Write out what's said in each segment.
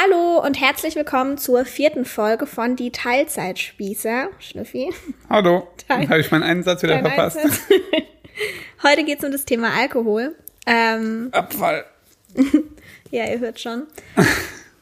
Hallo und herzlich willkommen zur vierten Folge von Die Teilzeitspießer. Schnüffi. Hallo. Habe ich meinen einen Satz wieder verpasst? Heute geht es um das Thema Alkohol. Ähm, Abfall. ja, ihr hört schon.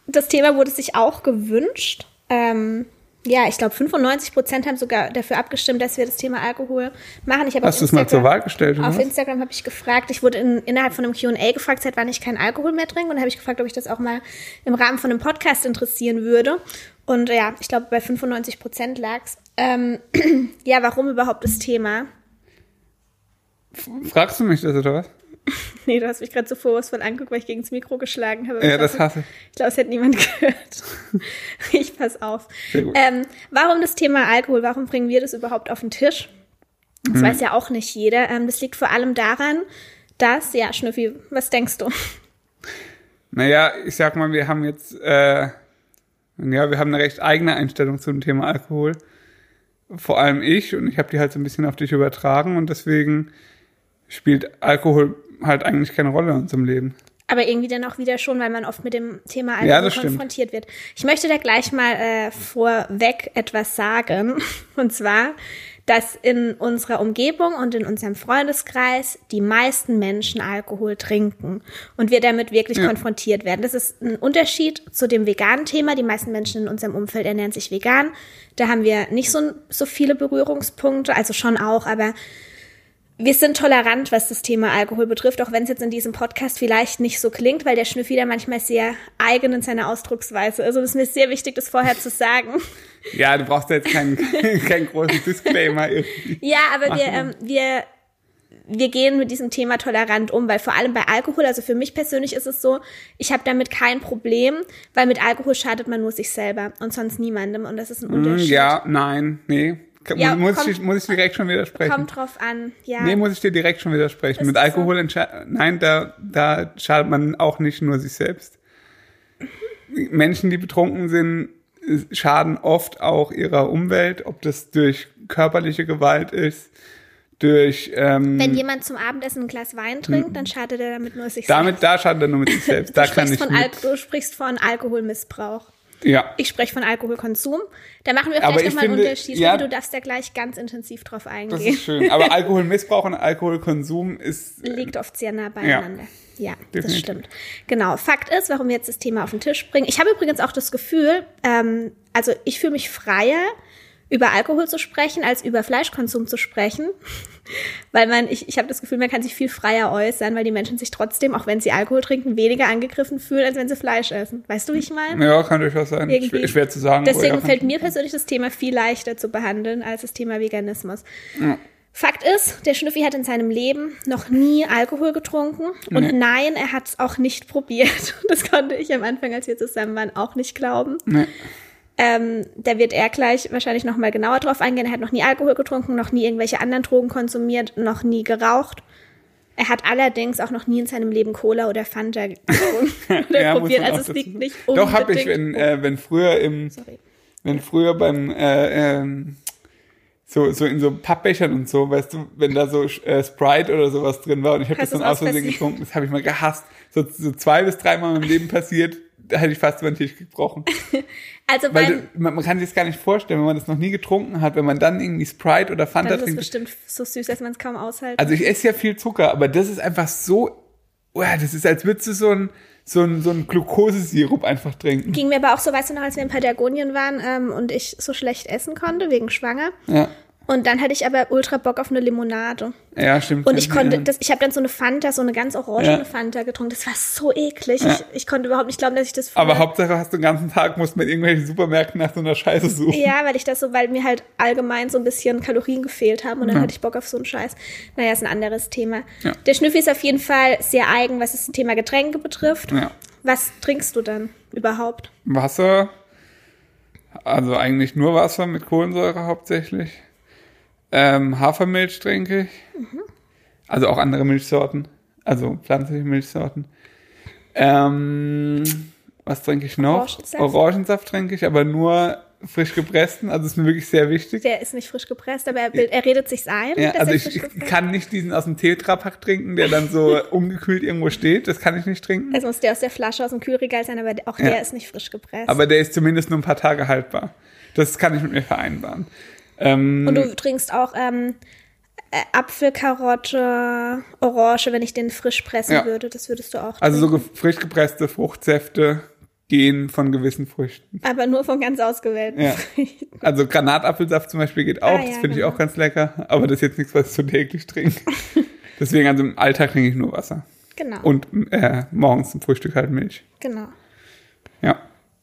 Das Thema wurde sich auch gewünscht. Ähm, ja, ich glaube 95 Prozent haben sogar dafür abgestimmt, dass wir das Thema Alkohol machen. Ich Hast du es mal zur Wahl gestellt? Auf Instagram habe ich gefragt. Ich wurde in, innerhalb von einem Q&A gefragt, seit wann ich keinen Alkohol mehr trinke. Und habe ich gefragt, ob ich das auch mal im Rahmen von einem Podcast interessieren würde. Und ja, ich glaube, bei 95 Prozent lag's. Ähm, ja, warum überhaupt das Thema? Fragst du mich das oder was? nee, du hast mich gerade so vorwurfsvoll angeguckt, weil ich gegen das Mikro geschlagen habe. Ja, das hasse ich. Ich glaube, es hätte niemand gehört. ich pass auf. Ähm, warum das Thema Alkohol? Warum bringen wir das überhaupt auf den Tisch? Das hm. weiß ja auch nicht jeder. Ähm, das liegt vor allem daran, dass, ja, Schnüffi, was denkst du? Naja, ich sag mal, wir haben jetzt, äh, ja, wir haben eine recht eigene Einstellung zum Thema Alkohol. Vor allem ich und ich habe die halt so ein bisschen auf dich übertragen und deswegen spielt Alkohol halt eigentlich keine Rolle in unserem Leben. Aber irgendwie dann auch wieder schon, weil man oft mit dem Thema Alkohol ja, konfrontiert wird. Ich möchte da gleich mal äh, vorweg etwas sagen. Und zwar, dass in unserer Umgebung und in unserem Freundeskreis die meisten Menschen Alkohol trinken und wir damit wirklich ja. konfrontiert werden. Das ist ein Unterschied zu dem veganen Thema. Die meisten Menschen in unserem Umfeld ernähren sich vegan. Da haben wir nicht so, so viele Berührungspunkte, also schon auch, aber wir sind tolerant, was das Thema Alkohol betrifft, auch wenn es jetzt in diesem Podcast vielleicht nicht so klingt, weil der Schnüffi da manchmal sehr eigen in seiner Ausdrucksweise ist. Also es ist mir sehr wichtig, das vorher zu sagen. Ja, du brauchst jetzt keinen, keinen großen Disclaimer. Irgendwie. Ja, aber wir, ähm, wir, wir gehen mit diesem Thema tolerant um, weil vor allem bei Alkohol, also für mich persönlich ist es so, ich habe damit kein Problem, weil mit Alkohol schadet man nur sich selber und sonst niemandem und das ist ein mm, Unterschied. Ja, nein, nee, ja, muss, kommt, ich, muss ich direkt schon widersprechen? Kommt drauf an, ja. Nee, muss ich dir direkt schon widersprechen. Ist Mit Alkohol, so? nein, da, da schadet man auch nicht nur sich selbst. Menschen, die betrunken sind, schaden oft auch ihrer Umwelt, ob das durch körperliche Gewalt ist, durch. Ähm, Wenn jemand zum Abendessen ein Glas Wein trinkt, dann schadet er damit nur sich damit, selbst. Damit, da schadet er nur mit sich selbst. da kann ich von Al du sprichst von Alkoholmissbrauch. Ja. Ich spreche von Alkoholkonsum. Da machen wir vielleicht nochmal einen Unterschied. Ja, du darfst ja gleich ganz intensiv drauf eingehen. Das ist schön. Aber Alkoholmissbrauch und Alkoholkonsum ist. Liegt oft sehr nah beieinander. Ja, ja das stimmt. Genau. Fakt ist, warum wir jetzt das Thema auf den Tisch bringen. Ich habe übrigens auch das Gefühl, ähm, also ich fühle mich freier, über Alkohol zu sprechen, als über Fleischkonsum zu sprechen. weil man, ich, ich habe das Gefühl, man kann sich viel freier äußern, weil die Menschen sich trotzdem, auch wenn sie Alkohol trinken, weniger angegriffen fühlen, als wenn sie Fleisch essen. Weißt du, wie ich meine? Ja, kann durchaus sein. Irgendwie. Schwer, zu sagen. Deswegen fällt mir persönlich das Thema viel leichter zu behandeln als das Thema Veganismus. Ja. Fakt ist, der Schnüffi hat in seinem Leben noch nie Alkohol getrunken. Und nee. nein, er hat es auch nicht probiert. Das konnte ich am Anfang, als wir zusammen waren, auch nicht glauben. Nee. Ähm, da wird er gleich wahrscheinlich noch mal genauer drauf eingehen. Er hat noch nie Alkohol getrunken, noch nie irgendwelche anderen Drogen konsumiert, noch nie geraucht. Er hat allerdings auch noch nie in seinem Leben Cola oder Fanta getrunken oder ja, probiert. Also es liegt nicht unbedingt. Doch habe ich, wenn, äh, wenn früher im, Sorry. wenn früher beim äh, ähm, so, so in so Pappbechern und so, weißt du, wenn da so äh, Sprite oder sowas drin war und ich habe das dann aus Versehen getrunken, das habe ich mal gehasst. So, so zwei bis dreimal im Leben passiert, hätte ich fast über den Tisch gebrochen. also Weil du, man, man, kann sich das gar nicht vorstellen, wenn man das noch nie getrunken hat, wenn man dann irgendwie Sprite oder Fanta dann trinkt. Das ist bestimmt so süß, dass man es kaum aushält. Also ich esse ja viel Zucker, aber das ist einfach so, oh das ist als würdest du so ein so ein, so ein Glukosesirup einfach trinken. Ging mir aber auch so, weißt du noch, als wir in Patagonien waren ähm, und ich so schlecht essen konnte, wegen Schwanger. Ja. Und dann hatte ich aber ultra Bock auf eine Limonade. Ja, stimmt. Und ich konnte, das, ich habe dann so eine Fanta, so eine ganz orangene ja. Fanta getrunken. Das war so eklig. Ja. Ich, ich konnte überhaupt nicht glauben, dass ich das Aber Hauptsache hast du den ganzen Tag, musst mit irgendwelchen Supermärkten nach so einer Scheiße suchen. Ja, weil ich das so, weil mir halt allgemein so ein bisschen Kalorien gefehlt haben und dann ja. hatte ich Bock auf so einen Scheiß. Naja, ist ein anderes Thema. Der Schnüffi ist auf jeden Fall sehr eigen, was das Thema Getränke betrifft. Ja. Was trinkst du dann überhaupt? Wasser. Also eigentlich nur Wasser mit Kohlensäure hauptsächlich. Ähm, Hafermilch trinke ich. Mhm. Also auch andere Milchsorten. Also pflanzliche Milchsorten. Ähm, was trinke ich noch? Orangensaft. Orangensaft trinke ich, aber nur frisch gepressten, also ist mir wirklich sehr wichtig. Der ist nicht frisch gepresst, aber er, er redet sich's ein. Ja, also ich, ich kann nicht diesen aus dem Tetrapack trinken, der dann so ungekühlt irgendwo steht. Das kann ich nicht trinken. Es muss der aus der Flasche aus dem Kühlregal sein, aber auch der ist nicht frisch gepresst. Aber der ist zumindest nur ein paar Tage haltbar. Das kann ich mit mir vereinbaren. Ähm, Und du trinkst auch ähm, äh, Apfel, Karotte, Orange, wenn ich den frisch pressen ja. würde. Das würdest du auch. Trinken. Also so frisch gepresste Fruchtsäfte gehen von gewissen Früchten. Aber nur von ganz ausgewählten ja. Früchten. Also Granatapfelsaft zum Beispiel geht auch, ah, ja, das finde genau. ich auch ganz lecker, aber das ist jetzt nichts, was ich so täglich trinke. Deswegen, also im Alltag trinke ich nur Wasser. Genau. Und äh, morgens zum Frühstück halt Milch. Genau. Ja.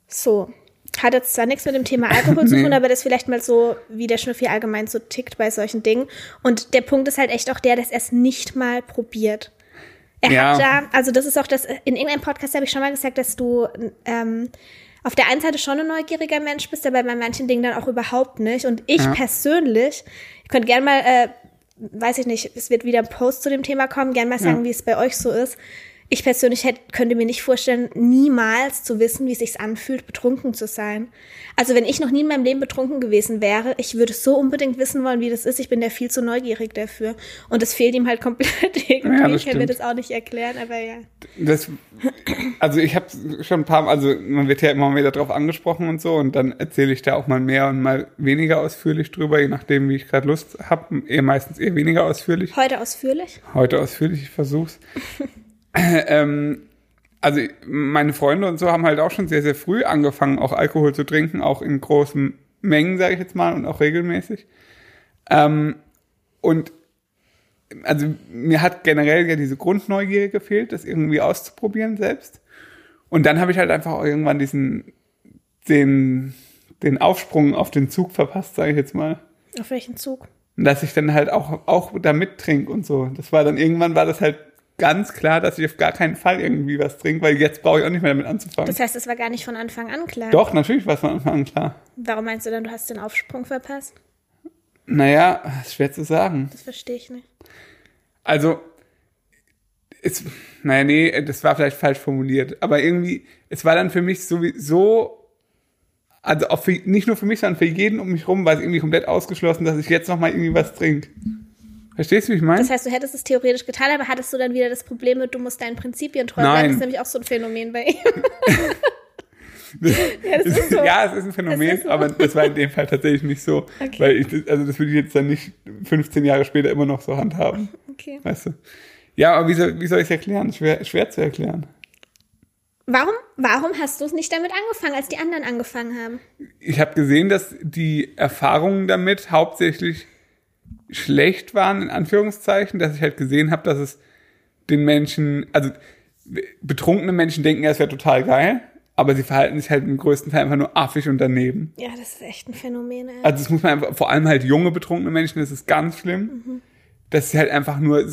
So. Hat jetzt zwar nichts mit dem Thema Alkohol zu tun, aber das vielleicht mal so, wie der Schnüffi allgemein so tickt bei solchen Dingen. Und der Punkt ist halt echt auch der, dass er es nicht mal probiert. Er ja. hat da, also das ist auch das, in irgendeinem Podcast habe ich schon mal gesagt, dass du ähm, auf der einen Seite schon ein neugieriger Mensch bist, aber bei manchen Dingen dann auch überhaupt nicht. Und ich ja. persönlich, ihr könnt gerne mal, äh, weiß ich nicht, es wird wieder ein Post zu dem Thema kommen, gerne mal sagen, ja. wie es bei euch so ist ich persönlich hätte, könnte mir nicht vorstellen, niemals zu wissen, wie es sich anfühlt, betrunken zu sein. Also wenn ich noch nie in meinem Leben betrunken gewesen wäre, ich würde so unbedingt wissen wollen, wie das ist. Ich bin ja viel zu neugierig dafür. Und das fehlt ihm halt komplett irgendwie. Ja, ich kann mir das auch nicht erklären, aber ja. Das, also ich habe schon ein paar, also man wird ja immer wieder darauf angesprochen und so und dann erzähle ich da auch mal mehr und mal weniger ausführlich drüber, je nachdem, wie ich gerade Lust habe. Eher meistens eher weniger ausführlich. Heute ausführlich? Heute ausführlich, ich versuch's. ähm, also meine Freunde und so haben halt auch schon sehr, sehr früh angefangen, auch Alkohol zu trinken, auch in großen Mengen, sage ich jetzt mal, und auch regelmäßig. Ähm, und also mir hat generell ja diese Grundneugier gefehlt, das irgendwie auszuprobieren selbst. Und dann habe ich halt einfach auch irgendwann diesen, den, den Aufsprung auf den Zug verpasst, sage ich jetzt mal. Auf welchen Zug? Dass ich dann halt auch, auch da mittrinke und so. Das war dann irgendwann war das halt ganz klar, dass ich auf gar keinen Fall irgendwie was trinke, weil jetzt brauche ich auch nicht mehr damit anzufangen. Das heißt, es war gar nicht von Anfang an klar. Doch, natürlich war es von Anfang an klar. Warum meinst du dann, du hast den Aufsprung verpasst? Naja, schwer zu sagen. Das verstehe ich nicht. Also, es, naja, nee, das war vielleicht falsch formuliert, aber irgendwie, es war dann für mich sowieso, also auch für, nicht nur für mich, sondern für jeden um mich rum war es irgendwie komplett ausgeschlossen, dass ich jetzt nochmal irgendwie was trinke. Verstehst du, wie ich meine? Das heißt, du hättest es theoretisch getan, aber hattest du dann wieder das Problem mit, du musst deinen Prinzipien treu bleiben? Das ist nämlich auch so ein Phänomen bei ihm. ja, ist so. ja, es ist ein Phänomen, ist so. aber das war in dem Fall tatsächlich nicht so. Okay. Weil ich, also das würde ich jetzt dann nicht 15 Jahre später immer noch so handhaben. Okay. Weißt du? Ja, aber wie soll, wie soll ich es erklären? Schwer, schwer zu erklären. Warum, warum hast du es nicht damit angefangen, als die anderen angefangen haben? Ich habe gesehen, dass die Erfahrungen damit hauptsächlich schlecht waren, in Anführungszeichen, dass ich halt gesehen habe, dass es den Menschen, also betrunkene Menschen denken, ja, es wäre total geil, aber sie verhalten sich halt im größten Teil einfach nur affig und daneben. Ja, das ist echt ein Phänomen. Ey. Also das muss man einfach, vor allem halt junge betrunkene Menschen, das ist ganz schlimm, mhm. dass sie halt einfach nur,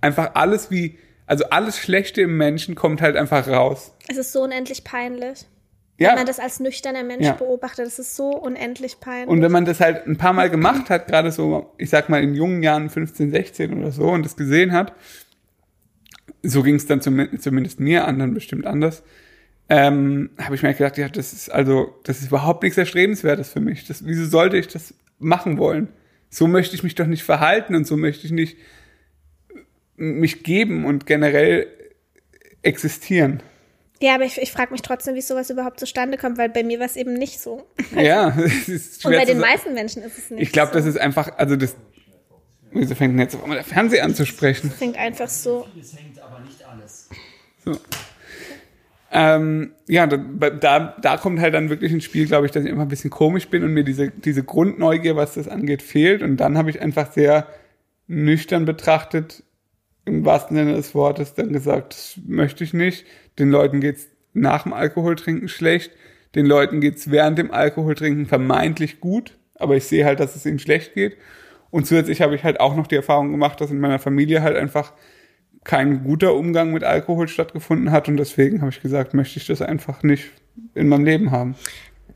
einfach alles wie, also alles Schlechte im Menschen kommt halt einfach raus. Es ist so unendlich peinlich. Ja. Wenn man das als nüchterner Mensch ja. beobachtet, das ist so unendlich peinlich. Und wenn man das halt ein paar Mal gemacht hat, gerade so, ich sag mal in jungen Jahren, 15, 16 oder so, und das gesehen hat, so ging es dann zum, zumindest mir, anderen bestimmt anders, ähm, habe ich mir gedacht, ja, das ist also, das ist überhaupt nichts Erstrebenswertes für mich. Das, wieso sollte ich das machen wollen? So möchte ich mich doch nicht verhalten und so möchte ich nicht mich geben und generell existieren. Ja, aber ich, ich frage mich trotzdem, wie sowas überhaupt zustande kommt, weil bei mir war es eben nicht so. ja, es ist schwer Und bei den meisten Menschen ist es nicht. Ich glaube, so. das ist einfach, also das. Wieso fängt denn jetzt auf einmal der Fernseher an zu sprechen? Es fängt einfach so. Es hängt aber nicht alles. So. Ähm, ja, da, da, da kommt halt dann wirklich ins Spiel, glaube ich, dass ich einfach ein bisschen komisch bin und mir diese, diese Grundneugier, was das angeht, fehlt. Und dann habe ich einfach sehr nüchtern betrachtet, im wahrsten Sinne des Wortes, dann gesagt, das möchte ich nicht. Den Leuten geht's nach dem Alkoholtrinken schlecht. Den Leuten geht's während dem Alkoholtrinken vermeintlich gut. Aber ich sehe halt, dass es ihnen schlecht geht. Und zusätzlich habe ich halt auch noch die Erfahrung gemacht, dass in meiner Familie halt einfach kein guter Umgang mit Alkohol stattgefunden hat. Und deswegen habe ich gesagt, möchte ich das einfach nicht in meinem Leben haben.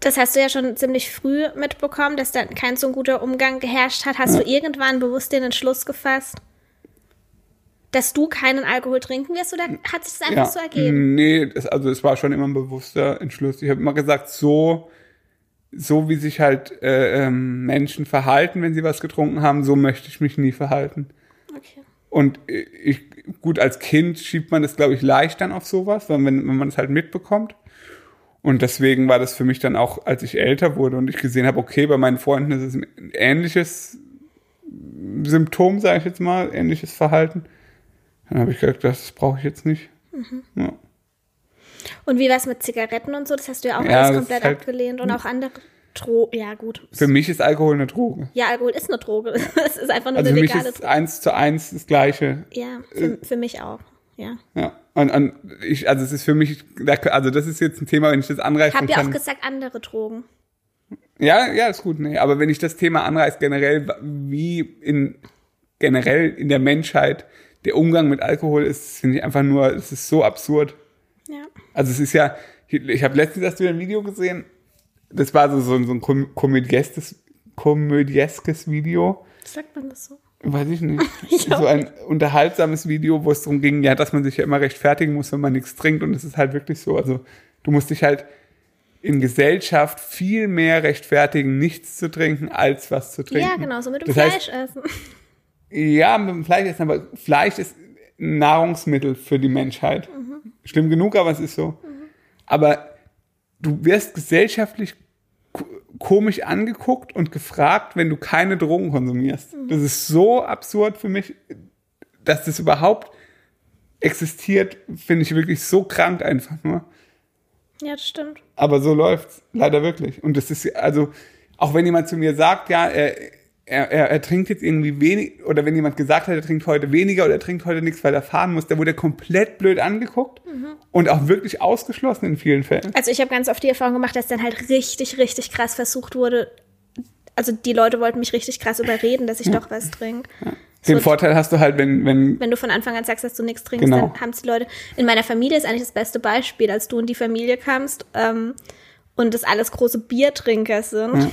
Das hast du ja schon ziemlich früh mitbekommen, dass da kein so guter Umgang geherrscht hat. Hast ja. du irgendwann bewusst den Entschluss gefasst? Dass du keinen Alkohol trinken wirst oder hat sich das einfach ja, so ergeben? Nee, das, also es war schon immer ein bewusster Entschluss. Ich habe immer gesagt, so, so wie sich halt äh, ähm, Menschen verhalten, wenn sie was getrunken haben, so möchte ich mich nie verhalten. Okay. Und ich, gut, als Kind schiebt man das, glaube ich, leicht dann auf sowas, wenn, wenn man es halt mitbekommt. Und deswegen war das für mich dann auch, als ich älter wurde und ich gesehen habe, okay, bei meinen Freunden ist es ein ähnliches Symptom, sage ich jetzt mal, ähnliches Verhalten. Dann habe ich gedacht, das brauche ich jetzt nicht. Mhm. Ja. Und wie war es mit Zigaretten und so? Das hast du ja auch ja, alles komplett halt abgelehnt und auch andere Drogen. Ja, gut. Für mich ist Alkohol eine Droge. Ja, Alkohol ist eine Droge. Es ist einfach nur also eine. Für mich ist eins zu eins das Gleiche. Ja, für, für mich auch. Ja. Ja. Und, und ich, also es ist für mich, also das ist jetzt ein Thema, wenn ich das anreiße. Ich habe ja auch gesagt, andere Drogen. Ja, ja, ist gut, nee. Aber wenn ich das Thema anreiße, generell, wie in generell in der Menschheit der Umgang mit Alkohol ist, finde ich einfach nur, es ist so absurd. Ja. Also es ist ja, ich habe letztens erst wieder ein Video gesehen, das war so, so, so ein komödieskes, komödieskes Video. Sagt man das so? Weiß ich nicht. ich so ein unterhaltsames Video, wo es darum ging, ja, dass man sich ja immer rechtfertigen muss, wenn man nichts trinkt. Und es ist halt wirklich so. Also du musst dich halt in Gesellschaft viel mehr rechtfertigen, nichts zu trinken, als was zu trinken. Ja, genau, so mit dem das Fleisch heißt, essen. Ja, mit dem Fleisch essen, aber Fleisch ist ein Nahrungsmittel für die Menschheit. Mhm. Schlimm genug, aber es ist so. Mhm. Aber du wirst gesellschaftlich komisch angeguckt und gefragt, wenn du keine Drogen konsumierst. Mhm. Das ist so absurd für mich, dass das überhaupt existiert, finde ich wirklich so krank einfach nur. Ja, das stimmt. Aber so läuft's leider wirklich. Und das ist also, auch wenn jemand zu mir sagt, ja, er, er, er, er trinkt jetzt irgendwie wenig, oder wenn jemand gesagt hat, er trinkt heute weniger oder er trinkt heute nichts, weil er fahren muss, da wurde er komplett blöd angeguckt mhm. und auch wirklich ausgeschlossen in vielen Fällen. Also ich habe ganz oft die Erfahrung gemacht, dass dann halt richtig, richtig krass versucht wurde, also die Leute wollten mich richtig krass überreden, dass ich ja. doch was trinke. Ja. Den Vorteil hast du halt, wenn, wenn. Wenn du von Anfang an sagst, dass du nichts trinkst, genau. dann haben es die Leute. In meiner Familie ist eigentlich das beste Beispiel, als du in die Familie kamst ähm, und das alles große Biertrinker sind. Ja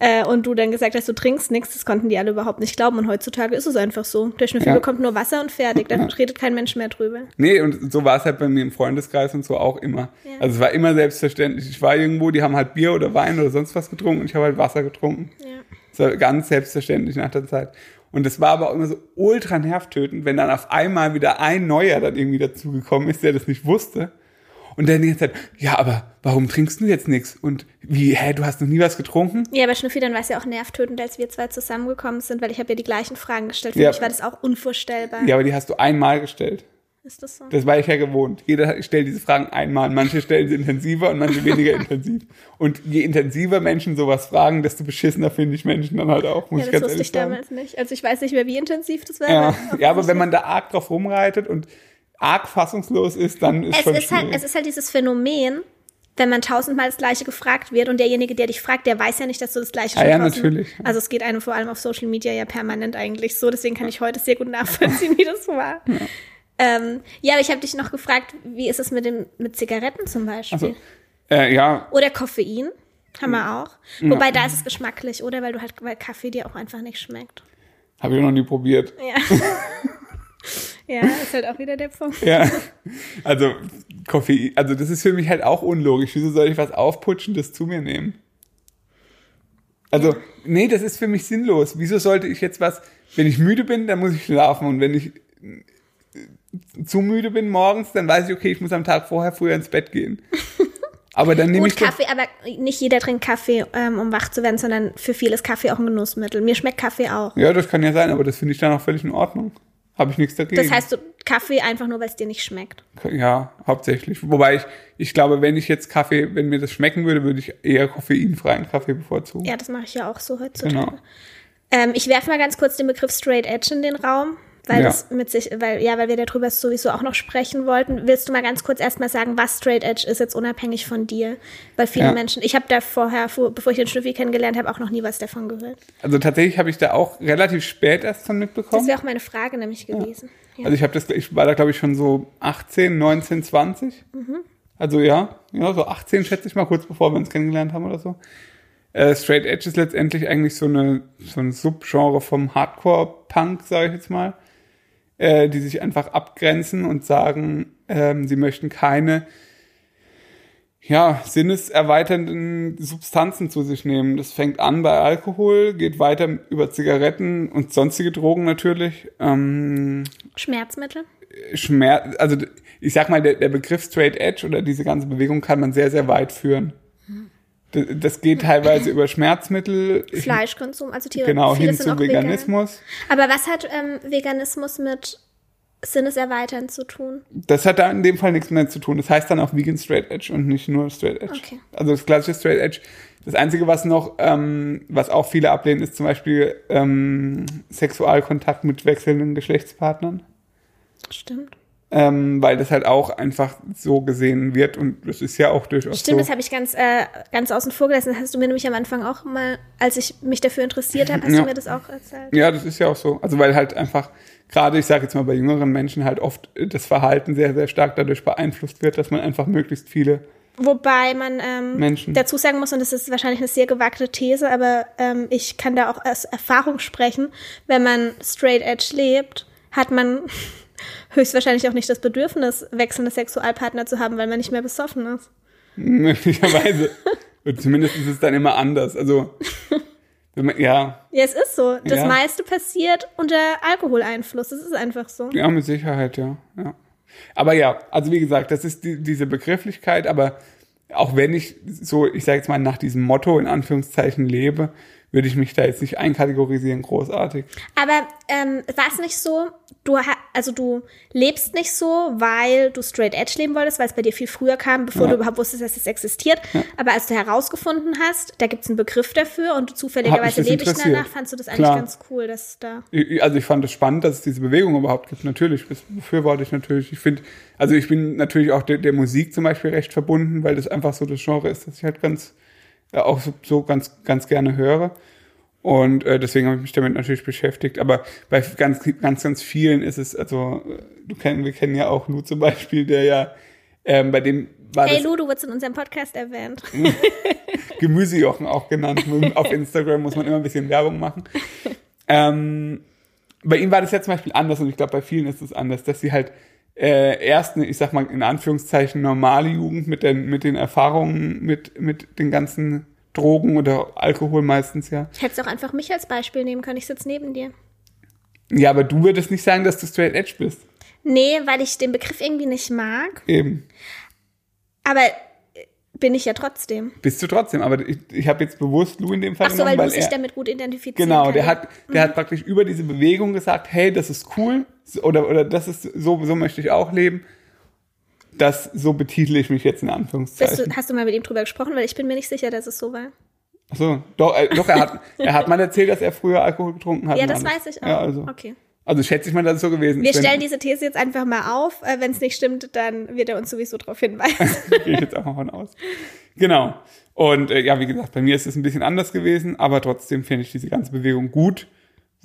äh, und du dann gesagt hast, du trinkst nichts, das konnten die alle überhaupt nicht glauben. Und heutzutage ist es einfach so. Der Schnüffel ja. bekommt nur Wasser und fertig, da ja. redet kein Mensch mehr drüber. Nee, und so war es halt bei mir im Freundeskreis und so auch immer. Ja. Also es war immer selbstverständlich. Ich war irgendwo, die haben halt Bier oder Wein oder sonst was getrunken und ich habe halt Wasser getrunken. Ja. Das war ganz selbstverständlich nach der Zeit. Und es war aber auch immer so ultra nervtötend, wenn dann auf einmal wieder ein Neuer dann irgendwie dazugekommen ist, der das nicht wusste. Und dann die ganze Zeit, ja, aber warum trinkst du jetzt nichts? Und wie, hä, du hast noch nie was getrunken? Ja, aber Schnuffi, dann war es ja auch nervtötend, als wir zwei zusammengekommen sind, weil ich habe ja die gleichen Fragen gestellt. Für ja. mich war das auch unvorstellbar. Ja, aber die hast du einmal gestellt. Ist das so? Das war ich ja gewohnt. Jeder stellt diese Fragen einmal. Manche stellen sie intensiver und manche weniger intensiv. Und je intensiver Menschen sowas fragen, desto beschissener finde ich Menschen dann halt auch, muss ja, ich ganz ehrlich sagen. Das wusste ich damals nicht. Also ich weiß nicht mehr, wie intensiv das war. Ja, ja aber wenn man da arg drauf rumreitet und arg fassungslos ist, dann ist es schon ist halt, Es ist halt dieses Phänomen, wenn man tausendmal das Gleiche gefragt wird und derjenige, der dich fragt, der weiß ja nicht, dass du das Gleiche ah, schon Ja, natürlich. Also es geht einem vor allem auf Social Media ja permanent eigentlich so, deswegen kann ich heute sehr gut nachvollziehen, wie das war. Ja, ähm, ja aber ich habe dich noch gefragt, wie ist es mit dem mit Zigaretten zum Beispiel? Also, äh, ja. Oder Koffein, haben wir auch. Wobei da ist es geschmacklich, oder? Weil du halt, weil Kaffee dir auch einfach nicht schmeckt. Habe ich noch nie probiert. Ja. Ja, ist halt auch wieder der Punkt. Ja, also Koffein, also das ist für mich halt auch unlogisch. Wieso soll ich was aufputschen, das zu mir nehmen? Also, nee, das ist für mich sinnlos. Wieso sollte ich jetzt was, wenn ich müde bin, dann muss ich schlafen und wenn ich zu müde bin morgens, dann weiß ich, okay, ich muss am Tag vorher früher ins Bett gehen. Aber dann nehme ich Kaffee, aber nicht jeder trinkt Kaffee, ähm, um wach zu werden, sondern für viele ist Kaffee auch ein Genussmittel. Mir schmeckt Kaffee auch. Ja, das kann ja sein, aber das finde ich dann auch völlig in Ordnung. Habe ich nichts dagegen. Das heißt, du Kaffee einfach nur, weil es dir nicht schmeckt. Ja, hauptsächlich. Wobei ich, ich glaube, wenn ich jetzt Kaffee, wenn mir das schmecken würde, würde ich eher koffeinfreien Kaffee bevorzugen. Ja, das mache ich ja auch so heutzutage. Genau. Ähm, ich werfe mal ganz kurz den Begriff Straight Edge in den Raum weil ja. das mit sich, weil, ja, weil wir darüber sowieso auch noch sprechen wollten. Willst du mal ganz kurz erstmal sagen, was Straight Edge ist, jetzt unabhängig von dir? Weil viele ja. Menschen, ich habe da vorher, bevor ich den Schnüffi kennengelernt habe, auch noch nie was davon gehört. Also tatsächlich habe ich da auch relativ spät erst von mitbekommen. Das wäre auch meine Frage nämlich gewesen. Ja. Also ich habe das, ich war da glaube ich schon so 18, 19, 20. Mhm. Also ja, ja, so 18 schätze ich mal, kurz bevor wir uns kennengelernt haben oder so. Äh, Straight Edge ist letztendlich eigentlich so eine so ein Subgenre vom Hardcore-Punk, sage ich jetzt mal äh, die sich einfach abgrenzen und sagen, ähm, sie möchten keine ja, sinneserweiternden Substanzen zu sich nehmen. Das fängt an bei Alkohol, geht weiter über Zigaretten und sonstige Drogen natürlich. Ähm, Schmerzmittel? Schmerz, also ich sag mal, der, der Begriff Straight Edge oder diese ganze Bewegung kann man sehr, sehr weit führen. Das, geht teilweise über Schmerzmittel. Fleischkonsum, also Tiere. Genau, hin zu Veganismus. Vegan. Aber was hat ähm, Veganismus mit Sinneserweitern zu tun? Das hat da in dem Fall nichts mehr zu tun. Das heißt dann auch Vegan Straight Edge und nicht nur Straight Edge. Okay. Also das klassische Straight Edge. Das Einzige, was noch, ähm, was auch viele ablehnen, ist zum Beispiel ähm, Sexualkontakt mit wechselnden Geschlechtspartnern. Stimmt. Ähm, weil das halt auch einfach so gesehen wird und das ist ja auch durchaus Stimmt, so. das habe ich ganz, äh, ganz außen vor gelassen. Das hast du mir nämlich am Anfang auch mal, als ich mich dafür interessiert habe, hast ja. du mir das auch erzählt. Ja, das ist ja auch so. Also weil halt einfach gerade, ich sage jetzt mal bei jüngeren Menschen halt oft das Verhalten sehr, sehr stark dadurch beeinflusst wird, dass man einfach möglichst viele Wobei man ähm, Menschen. dazu sagen muss, und das ist wahrscheinlich eine sehr gewagte These, aber ähm, ich kann da auch aus Erfahrung sprechen, wenn man straight edge lebt, hat man höchstwahrscheinlich auch nicht das Bedürfnis, wechselnde Sexualpartner zu haben, weil man nicht mehr besoffen ist. Möglicherweise. Und zumindest ist es dann immer anders. Also man, ja. Ja, es ist so. Das ja. meiste passiert unter Alkoholeinfluss. Das ist einfach so. Ja, mit Sicherheit, ja. ja. Aber ja, also wie gesagt, das ist die, diese Begrifflichkeit, aber auch wenn ich so, ich sage jetzt mal, nach diesem Motto in Anführungszeichen lebe, würde ich mich da jetzt nicht einkategorisieren, großartig. Aber ähm, war es nicht so, du also du lebst nicht so, weil du straight edge leben wolltest, weil es bei dir viel früher kam, bevor ja. du überhaupt wusstest, dass es existiert. Ja. Aber als du herausgefunden hast, da gibt es einen Begriff dafür und zufälligerweise lebe ich danach, fandst du das eigentlich Klar. ganz cool, dass da. Also ich fand es spannend, dass es diese Bewegung überhaupt gibt. Natürlich, das befürworte ich natürlich. Ich finde, also ich bin natürlich auch der, der Musik zum Beispiel recht verbunden, weil das einfach so das Genre ist, das ich halt ganz auch so, so ganz, ganz gerne höre. Und äh, deswegen habe ich mich damit natürlich beschäftigt. Aber bei ganz, ganz, ganz vielen ist es, also du kennen, wir kennen ja auch Lou zum Beispiel, der ja ähm, bei dem war Hey Lou, du wurdest in unserem Podcast erwähnt. Gemüsejochen auch genannt. Auf Instagram muss man immer ein bisschen Werbung machen. Ähm, bei ihm war das ja zum Beispiel anders und ich glaube, bei vielen ist es anders, dass sie halt äh, erst, ich sag mal in Anführungszeichen, normale Jugend mit den, mit den Erfahrungen, mit, mit den ganzen Drogen oder Alkohol meistens, ja. Ich hätte auch einfach mich als Beispiel nehmen können. Ich sitze neben dir. Ja, aber du würdest nicht sagen, dass du straight edge bist. Nee, weil ich den Begriff irgendwie nicht mag. Eben. Aber bin ich ja trotzdem. Bist du trotzdem, aber ich, ich habe jetzt bewusst Lou in dem Fall Ach so, genommen, weil, weil du dich damit gut identifizieren Genau, der hat, der mhm. hat praktisch über diese Bewegung gesagt, hey, das ist cool oder, oder das ist, so, so möchte ich auch leben das, so betitel ich mich jetzt in Anführungszeichen. Du, hast du mal mit ihm drüber gesprochen? Weil ich bin mir nicht sicher, dass es so war. Ach so, doch, äh, doch er, hat, er hat mal erzählt, dass er früher Alkohol getrunken hat. Ja, das weiß ich auch. Ja, also. Okay. Also schätze ich mal, dass es so gewesen ist. Wir stellen diese These jetzt einfach mal auf. Äh, Wenn es nicht stimmt, dann wird er uns sowieso darauf hinweisen. Gehe ich jetzt mal von aus. Genau. Und äh, ja, wie gesagt, bei mir ist es ein bisschen anders gewesen, aber trotzdem finde ich diese ganze Bewegung gut.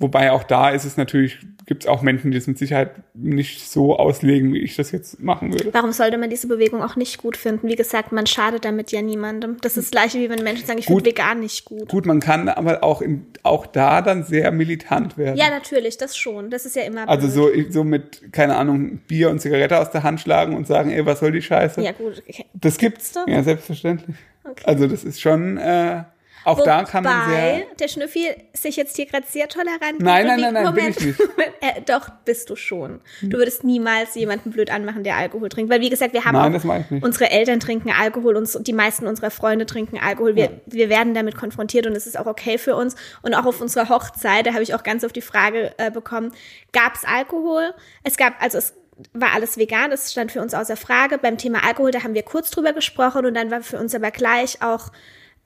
Wobei auch da ist es natürlich, gibt es auch Menschen, die es mit Sicherheit nicht so auslegen, wie ich das jetzt machen würde. Warum sollte man diese Bewegung auch nicht gut finden? Wie gesagt, man schadet damit ja niemandem. Das ist das gleiche, wie wenn Menschen sagen, ich finde vegan nicht gut. Gut, man kann aber auch, in, auch da dann sehr militant werden. Ja, natürlich, das schon. Das ist ja immer Also so, so mit, keine Ahnung, Bier und Zigarette aus der Hand schlagen und sagen, ey, was soll die Scheiße? Ja, gut. Okay. Das gibt's. Doch. Ja, selbstverständlich. Okay. Also das ist schon... Äh, auch Wobei da kann man sehr. der Schnüffi sich jetzt hier gerade sehr tolerant Nein, nein, nein, nein, Moment, bin ich nicht. äh, doch, bist du schon. Du würdest niemals jemanden blöd anmachen, der Alkohol trinkt. Weil, wie gesagt, wir haben nein, auch, unsere Eltern trinken Alkohol und die meisten unserer Freunde trinken Alkohol. Wir, ja. wir werden damit konfrontiert und es ist auch okay für uns. Und auch auf unserer Hochzeit, da habe ich auch ganz oft die Frage äh, bekommen, gab es Alkohol? Es gab, also es war alles vegan, das stand für uns außer Frage. Beim Thema Alkohol, da haben wir kurz drüber gesprochen und dann war für uns aber gleich auch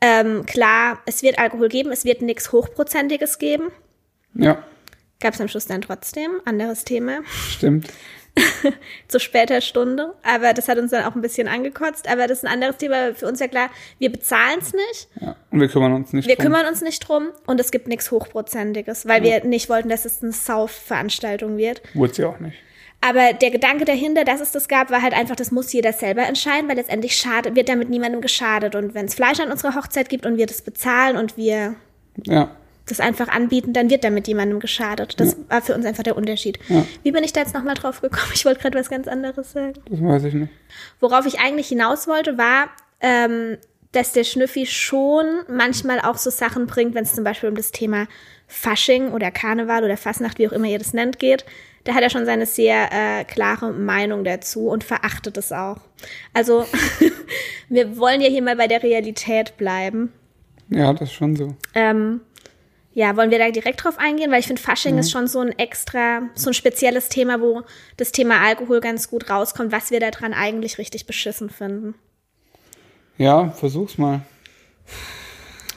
ähm, klar, es wird Alkohol geben, es wird nichts Hochprozentiges geben. Ja. Gab es am Schluss dann trotzdem. Anderes Thema. Stimmt. Zu später Stunde. Aber das hat uns dann auch ein bisschen angekotzt. Aber das ist ein anderes Thema. Für uns ja klar, wir bezahlen es nicht. Ja, und wir kümmern uns nicht wir drum. Wir kümmern uns nicht drum. Und es gibt nichts Hochprozentiges, weil ja. wir nicht wollten, dass es eine Saufveranstaltung wird. Wurde sie auch nicht. Aber der Gedanke dahinter, dass es das gab, war halt einfach, das muss jeder selber entscheiden, weil letztendlich schade, wird damit niemandem geschadet. Und wenn es Fleisch an unserer Hochzeit gibt und wir das bezahlen und wir ja. das einfach anbieten, dann wird damit jemandem geschadet. Das ja. war für uns einfach der Unterschied. Ja. Wie bin ich da jetzt nochmal drauf gekommen? Ich wollte gerade was ganz anderes sagen. Das weiß ich nicht. Worauf ich eigentlich hinaus wollte, war, ähm, dass der Schnüffi schon manchmal auch so Sachen bringt, wenn es zum Beispiel um das Thema Fasching oder Karneval oder Fasnacht, wie auch immer ihr das nennt, geht. Da hat er schon seine sehr äh, klare Meinung dazu und verachtet es auch. Also wir wollen ja hier mal bei der Realität bleiben. Ja, das ist schon so. Ähm, ja, wollen wir da direkt drauf eingehen? Weil ich finde, Fasching mhm. ist schon so ein extra, so ein spezielles Thema, wo das Thema Alkohol ganz gut rauskommt, was wir daran eigentlich richtig beschissen finden. Ja, versuch's mal.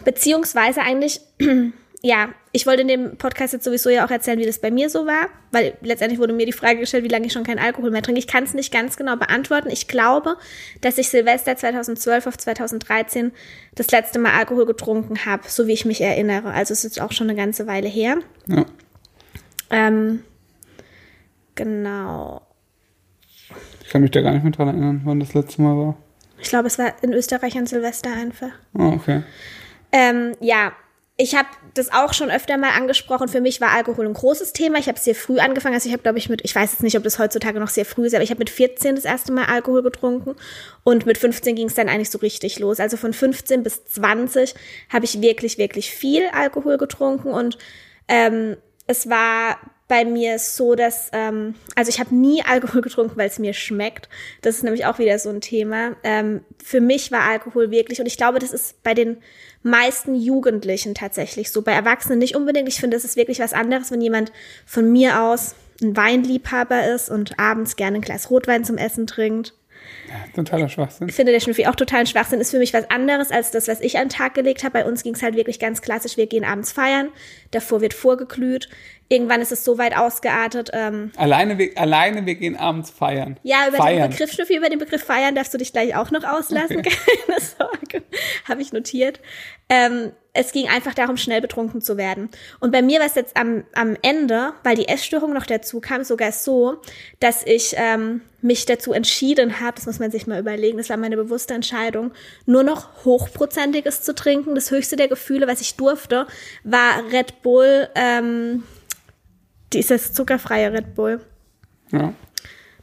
Beziehungsweise eigentlich, ja, ich wollte in dem Podcast jetzt sowieso ja auch erzählen, wie das bei mir so war, weil letztendlich wurde mir die Frage gestellt, wie lange ich schon keinen Alkohol mehr trinke. Ich kann es nicht ganz genau beantworten. Ich glaube, dass ich Silvester 2012 auf 2013 das letzte Mal Alkohol getrunken habe, so wie ich mich erinnere. Also es ist jetzt auch schon eine ganze Weile her. Ja. Ähm, genau. Ich kann mich da gar nicht mehr dran erinnern, wann das letzte Mal war. Ich glaube, es war in Österreich an Silvester einfach. Oh, okay. Ähm, ja, ich habe das auch schon öfter mal angesprochen. Für mich war Alkohol ein großes Thema. Ich habe sehr früh angefangen. Also ich habe, glaube ich, mit, ich weiß jetzt nicht, ob das heutzutage noch sehr früh ist, aber ich habe mit 14 das erste Mal Alkohol getrunken und mit 15 ging es dann eigentlich so richtig los. Also von 15 bis 20 habe ich wirklich, wirklich viel Alkohol getrunken und ähm, es war bei mir so, dass, ähm, also ich habe nie Alkohol getrunken, weil es mir schmeckt. Das ist nämlich auch wieder so ein Thema. Ähm, für mich war Alkohol wirklich, und ich glaube, das ist bei den meisten Jugendlichen tatsächlich so, bei Erwachsenen nicht unbedingt. Ich finde, das ist wirklich was anderes, wenn jemand von mir aus ein Weinliebhaber ist und abends gerne ein Glas Rotwein zum Essen trinkt. Ja, totaler Schwachsinn. Ich finde der Schnüffi auch totalen Schwachsinn. Ist für mich was anderes als das, was ich an den Tag gelegt habe. Bei uns ging es halt wirklich ganz klassisch. Wir gehen abends feiern. Davor wird vorgeglüht. Irgendwann ist es so weit ausgeartet. Ähm, alleine, wir, alleine wir gehen abends feiern. Ja, über feiern. den Begriff Schnüffi, über den Begriff feiern darfst du dich gleich auch noch auslassen. Okay. Keine Sorge. Habe ich notiert. Ähm, es ging einfach darum, schnell betrunken zu werden. Und bei mir war es jetzt am, am Ende, weil die Essstörung noch dazu kam, sogar so, dass ich ähm, mich dazu entschieden habe, das muss man sich mal überlegen, das war meine bewusste Entscheidung, nur noch Hochprozentiges zu trinken. Das höchste der Gefühle, was ich durfte, war Red Bull, ähm, dieses zuckerfreie Red Bull. Ja.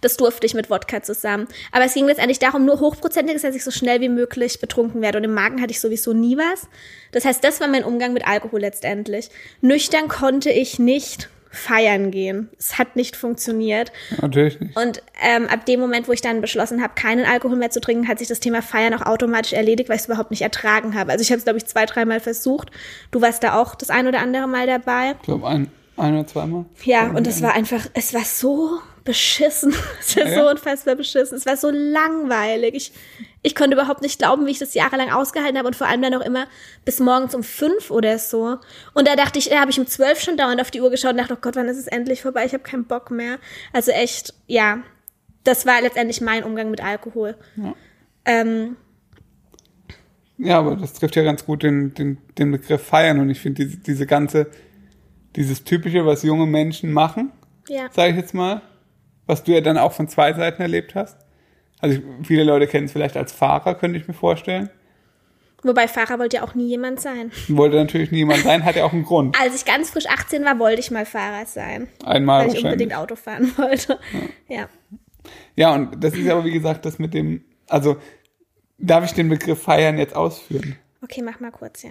Das durfte ich mit Wodka zusammen. Aber es ging letztendlich darum, nur hochprozentiges, dass ich so schnell wie möglich betrunken werde. Und im Magen hatte ich sowieso nie was. Das heißt, das war mein Umgang mit Alkohol letztendlich. Nüchtern konnte ich nicht feiern gehen. Es hat nicht funktioniert. Natürlich nicht. Und ähm, ab dem Moment, wo ich dann beschlossen habe, keinen Alkohol mehr zu trinken, hat sich das Thema Feiern auch automatisch erledigt, weil ich es überhaupt nicht ertragen habe. Also ich habe es, glaube ich, zwei, dreimal versucht. Du warst da auch das ein oder andere Mal dabei. Ich glaube, ein, ein oder zweimal. Ja, und es war einfach, es war so beschissen. Es war ja. so unfassbar beschissen. Es war so langweilig. Ich, ich konnte überhaupt nicht glauben, wie ich das jahrelang ausgehalten habe und vor allem dann auch immer bis morgens um fünf oder so. Und da dachte ich, da habe ich um zwölf schon dauernd auf die Uhr geschaut und dachte, oh Gott, wann ist es endlich vorbei? Ich habe keinen Bock mehr. Also echt, ja, das war letztendlich mein Umgang mit Alkohol. Ja. Ähm, ja, aber das trifft ja ganz gut den, den, den Begriff feiern und ich finde diese, diese ganze, dieses typische, was junge Menschen machen, ja. sage ich jetzt mal, was du ja dann auch von zwei Seiten erlebt hast. Also viele Leute kennen es vielleicht als Fahrer, könnte ich mir vorstellen. Wobei Fahrer wollte ja auch nie jemand sein. Wollte natürlich nie jemand sein, hat ja auch einen Grund. Als ich ganz frisch 18 war, wollte ich mal Fahrer sein. Einmal Weil ich unbedingt Auto fahren wollte. Ja. ja. Ja, und das ist aber wie gesagt das mit dem, also darf ich den Begriff feiern jetzt ausführen? Okay, mach mal kurz, ja.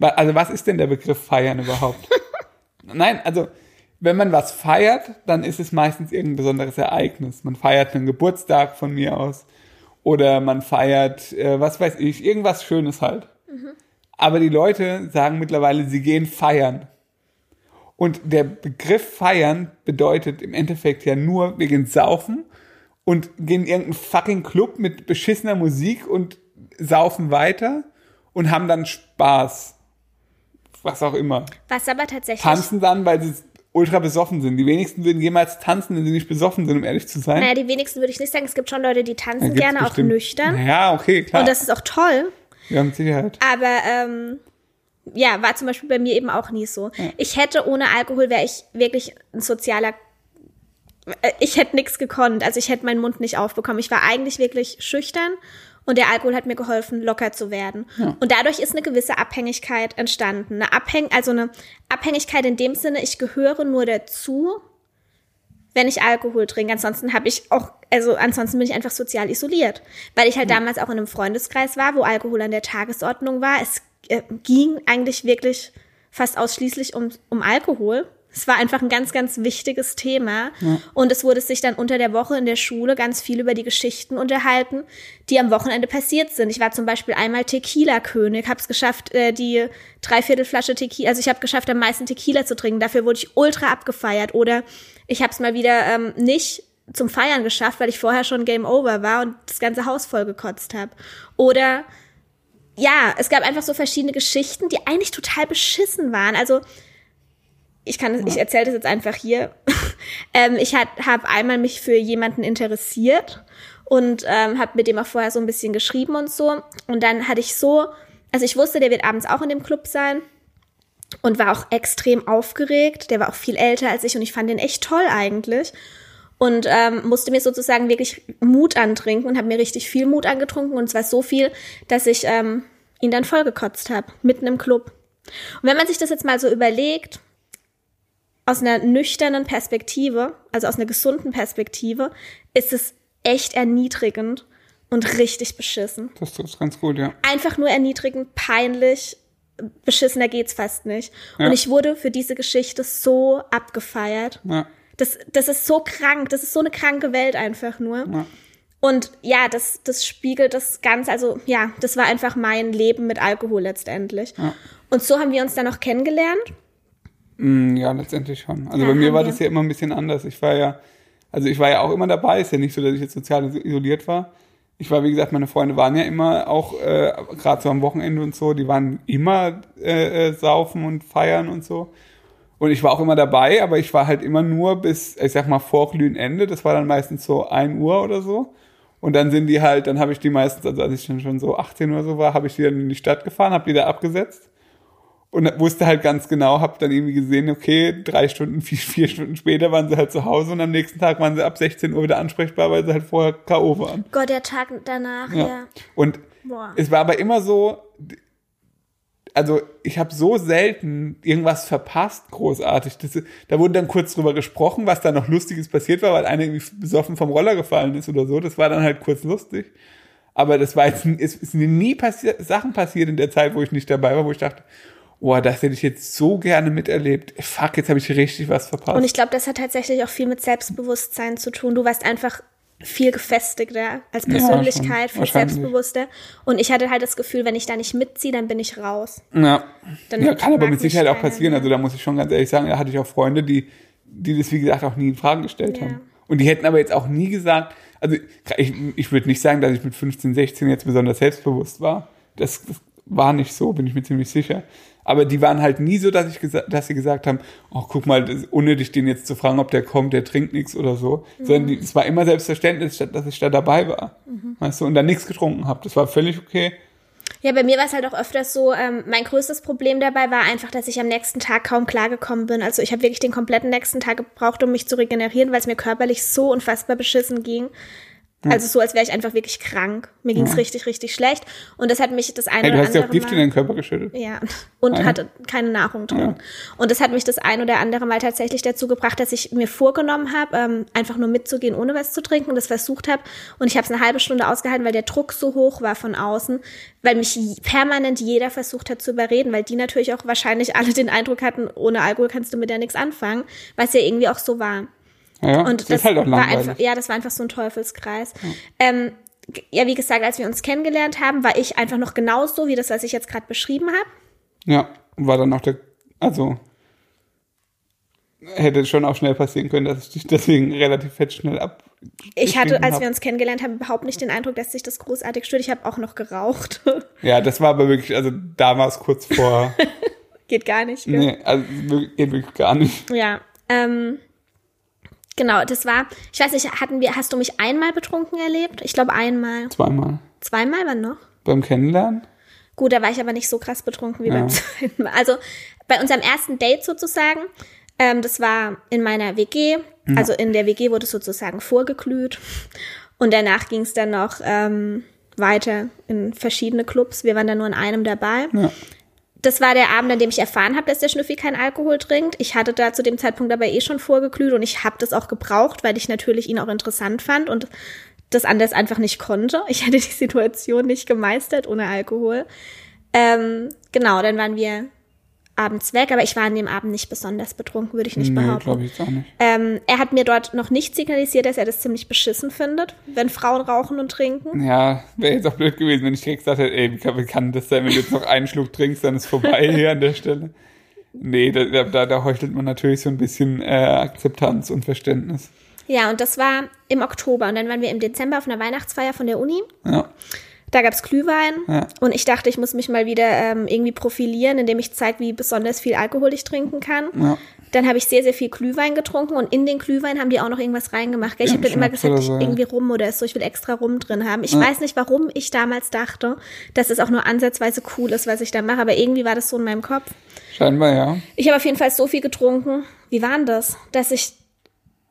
Also was ist denn der Begriff feiern überhaupt? Nein, also wenn man was feiert, dann ist es meistens irgendein besonderes Ereignis. Man feiert einen Geburtstag von mir aus oder man feiert, äh, was weiß ich, irgendwas Schönes halt. Mhm. Aber die Leute sagen mittlerweile, sie gehen feiern. Und der Begriff feiern bedeutet im Endeffekt ja nur, wir gehen saufen und gehen in irgendeinen fucking Club mit beschissener Musik und saufen weiter und haben dann Spaß. Was auch immer. Was aber tatsächlich. Tanzen dann, weil sie ultra besoffen sind. Die wenigsten würden jemals tanzen, wenn sie nicht besoffen sind, um ehrlich zu sein. Naja, die wenigsten würde ich nicht sagen. Es gibt schon Leute, die tanzen ja, gerne bestimmt. auch nüchtern. Ja, okay, klar. Und das ist auch toll. Ja, mit Sicherheit. Aber ähm, ja, war zum Beispiel bei mir eben auch nie so. Ja. Ich hätte ohne Alkohol wäre ich wirklich ein sozialer äh, ich hätte nichts gekonnt, also ich hätte meinen Mund nicht aufbekommen. Ich war eigentlich wirklich schüchtern und der Alkohol hat mir geholfen, locker zu werden. Ja. Und dadurch ist eine gewisse Abhängigkeit entstanden. Eine Abhäng also eine Abhängigkeit in dem Sinne, ich gehöre nur dazu, wenn ich Alkohol trinke. Ansonsten habe ich auch, also ansonsten bin ich einfach sozial isoliert. Weil ich halt mhm. damals auch in einem Freundeskreis war, wo Alkohol an der Tagesordnung war. Es äh, ging eigentlich wirklich fast ausschließlich um, um Alkohol. Es war einfach ein ganz, ganz wichtiges Thema. Ja. Und es wurde sich dann unter der Woche in der Schule ganz viel über die Geschichten unterhalten, die am Wochenende passiert sind. Ich war zum Beispiel einmal Tequila-König, habe es geschafft, äh, die Dreiviertelflasche Tequila, also ich habe geschafft, am meisten Tequila zu trinken. Dafür wurde ich ultra abgefeiert. Oder ich habe es mal wieder ähm, nicht zum Feiern geschafft, weil ich vorher schon Game Over war und das ganze Haus voll gekotzt habe. Oder ja, es gab einfach so verschiedene Geschichten, die eigentlich total beschissen waren. Also ich kann, ich erzähle das jetzt einfach hier. ähm, ich habe einmal mich für jemanden interessiert und ähm, habe mit dem auch vorher so ein bisschen geschrieben und so. Und dann hatte ich so, also ich wusste, der wird abends auch in dem Club sein und war auch extrem aufgeregt. Der war auch viel älter als ich und ich fand den echt toll eigentlich. Und ähm, musste mir sozusagen wirklich Mut antrinken und habe mir richtig viel Mut angetrunken. Und zwar so viel, dass ich ähm, ihn dann vollgekotzt habe, mitten im Club. Und wenn man sich das jetzt mal so überlegt, aus einer nüchternen Perspektive, also aus einer gesunden Perspektive, ist es echt erniedrigend und richtig beschissen. Das ist ganz gut, ja. Einfach nur erniedrigend, peinlich, beschissener geht's fast nicht. Ja. Und ich wurde für diese Geschichte so abgefeiert. Ja. Das, das ist so krank, das ist so eine kranke Welt einfach nur. Ja. Und ja, das, das spiegelt das Ganze, also ja, das war einfach mein Leben mit Alkohol letztendlich. Und so haben wir uns dann auch kennengelernt. Mm, ja, letztendlich schon. Also ja, bei mir war wir. das ja immer ein bisschen anders. Ich war ja, also ich war ja auch immer dabei. Ist ja nicht so, dass ich jetzt sozial isoliert war. Ich war, wie gesagt, meine Freunde waren ja immer auch, äh, gerade so am Wochenende und so, die waren immer äh, äh, saufen und feiern und so. Und ich war auch immer dabei, aber ich war halt immer nur bis, ich sag mal, vor Glühenende. Das war dann meistens so ein Uhr oder so. Und dann sind die halt, dann habe ich die meistens, also als ich dann schon so 18 oder so war, habe ich die dann in die Stadt gefahren, habe die da abgesetzt und wusste halt ganz genau, habe dann irgendwie gesehen, okay, drei Stunden, vier, vier Stunden später waren sie halt zu Hause und am nächsten Tag waren sie ab 16 Uhr wieder ansprechbar, weil sie halt vorher K.O. waren. Gott, der Tag danach, ja. ja. Und Boah. es war aber immer so, also ich habe so selten irgendwas verpasst, großartig. Das, da wurde dann kurz drüber gesprochen, was da noch Lustiges passiert war, weil einer irgendwie besoffen vom Roller gefallen ist oder so. Das war dann halt kurz lustig. Aber das war jetzt, es sind nie passiert, Sachen passiert in der Zeit, wo ich nicht dabei war, wo ich dachte, boah, das hätte ich jetzt so gerne miterlebt. Fuck, jetzt habe ich richtig was verpasst. Und ich glaube, das hat tatsächlich auch viel mit Selbstbewusstsein zu tun. Du warst einfach viel gefestigter als Persönlichkeit, ja, viel selbstbewusster. Und ich hatte halt das Gefühl, wenn ich da nicht mitziehe, dann bin ich raus. Ja, dann ja kann aber mit Sicherheit auch passieren. Mehr. Also da muss ich schon ganz ehrlich sagen, da hatte ich auch Freunde, die, die das, wie gesagt, auch nie in Frage gestellt ja. haben. Und die hätten aber jetzt auch nie gesagt, also ich, ich würde nicht sagen, dass ich mit 15, 16 jetzt besonders selbstbewusst war. Das, das war nicht so, bin ich mir ziemlich sicher. Aber die waren halt nie so, dass ich dass sie gesagt haben, oh, guck mal, das ist unnötig, den jetzt zu fragen, ob der kommt, der trinkt nichts oder so. Mhm. Sondern es war immer selbstverständlich, dass ich da dabei war. Mhm. Weißt du, und dann nichts getrunken habe. Das war völlig okay. Ja, bei mir war es halt auch öfters so, ähm, mein größtes Problem dabei war einfach, dass ich am nächsten Tag kaum klargekommen bin. Also ich habe wirklich den kompletten nächsten Tag gebraucht, um mich zu regenerieren, weil es mir körperlich so unfassbar beschissen ging. Also so, als wäre ich einfach wirklich krank. Mir ging's ja. richtig, richtig schlecht. Und das hat mich das eine hey, oder andere. Du hast auch Gift Mal, in deinen Körper geschüttet. Ja. Und Eine. hatte keine Nahrung drin. Ja. Und das hat mich das ein oder andere Mal tatsächlich dazu gebracht, dass ich mir vorgenommen habe, ähm, einfach nur mitzugehen, ohne was zu trinken und das versucht habe. Und ich habe es eine halbe Stunde ausgehalten, weil der Druck so hoch war von außen, weil mich permanent jeder versucht hat zu überreden, weil die natürlich auch wahrscheinlich alle den Eindruck hatten, ohne Alkohol kannst du mit der nichts anfangen, was ja irgendwie auch so war. Ja, und das, halt war einfach, ja, das war einfach so ein Teufelskreis. Ja. Ähm, ja, wie gesagt, als wir uns kennengelernt haben, war ich einfach noch genauso wie das, was ich jetzt gerade beschrieben habe. Ja, war dann auch der, also hätte schon auch schnell passieren können, dass ich dich deswegen relativ fett schnell ab. Ich hatte, als hab. wir uns kennengelernt haben, überhaupt nicht den Eindruck, dass sich das großartig stört. Ich habe auch noch geraucht. Ja, das war aber wirklich, also da war es kurz vor. geht gar nicht. Gell? Nee, also geht wirklich gar nicht. Ja, ähm, Genau, das war, ich weiß nicht, hatten wir, hast du mich einmal betrunken erlebt? Ich glaube einmal. Zweimal. Zweimal, wann noch? Beim Kennenlernen? Gut, da war ich aber nicht so krass betrunken wie ja. beim zweiten Mal. Also bei unserem ersten Date sozusagen, ähm, das war in meiner WG. Ja. Also in der WG wurde es sozusagen vorgeglüht. Und danach ging es dann noch ähm, weiter in verschiedene Clubs. Wir waren dann nur in einem dabei. Ja. Das war der Abend, an dem ich erfahren habe, dass der Schnüffi keinen Alkohol trinkt. Ich hatte da zu dem Zeitpunkt aber eh schon vorgeglüht und ich habe das auch gebraucht, weil ich natürlich ihn auch interessant fand und das anders einfach nicht konnte. Ich hätte die Situation nicht gemeistert ohne Alkohol. Ähm, genau, dann waren wir abends weg, aber ich war an dem Abend nicht besonders betrunken, würde ich nicht nee, behaupten. Ich auch nicht. Ähm, er hat mir dort noch nicht signalisiert, dass er das ziemlich beschissen findet, wenn Frauen rauchen und trinken. Ja, wäre jetzt auch blöd gewesen, wenn ich direkt gesagt hätte, ey, wie kann, das sein, wenn du jetzt noch einen Schluck trinkst, dann ist vorbei hier an der Stelle. Nee, da, da, da heuchelt man natürlich so ein bisschen äh, Akzeptanz und Verständnis. Ja, und das war im Oktober und dann waren wir im Dezember auf einer Weihnachtsfeier von der Uni. Ja. Da gab es Glühwein ja. und ich dachte, ich muss mich mal wieder ähm, irgendwie profilieren, indem ich zeige, wie besonders viel Alkohol ich trinken kann. Ja. Dann habe ich sehr, sehr viel Glühwein getrunken und in den Glühwein haben die auch noch irgendwas reingemacht. Ich habe dann immer gesagt, ich irgendwie rum oder so, ich will extra rum drin haben. Ich weiß nicht, warum ich damals dachte, dass es auch nur ansatzweise cool ist, was ich da mache, aber irgendwie war das so in meinem Kopf. Scheinbar, ja. Ich habe auf jeden Fall so viel getrunken. Wie war denn das? Dass ich,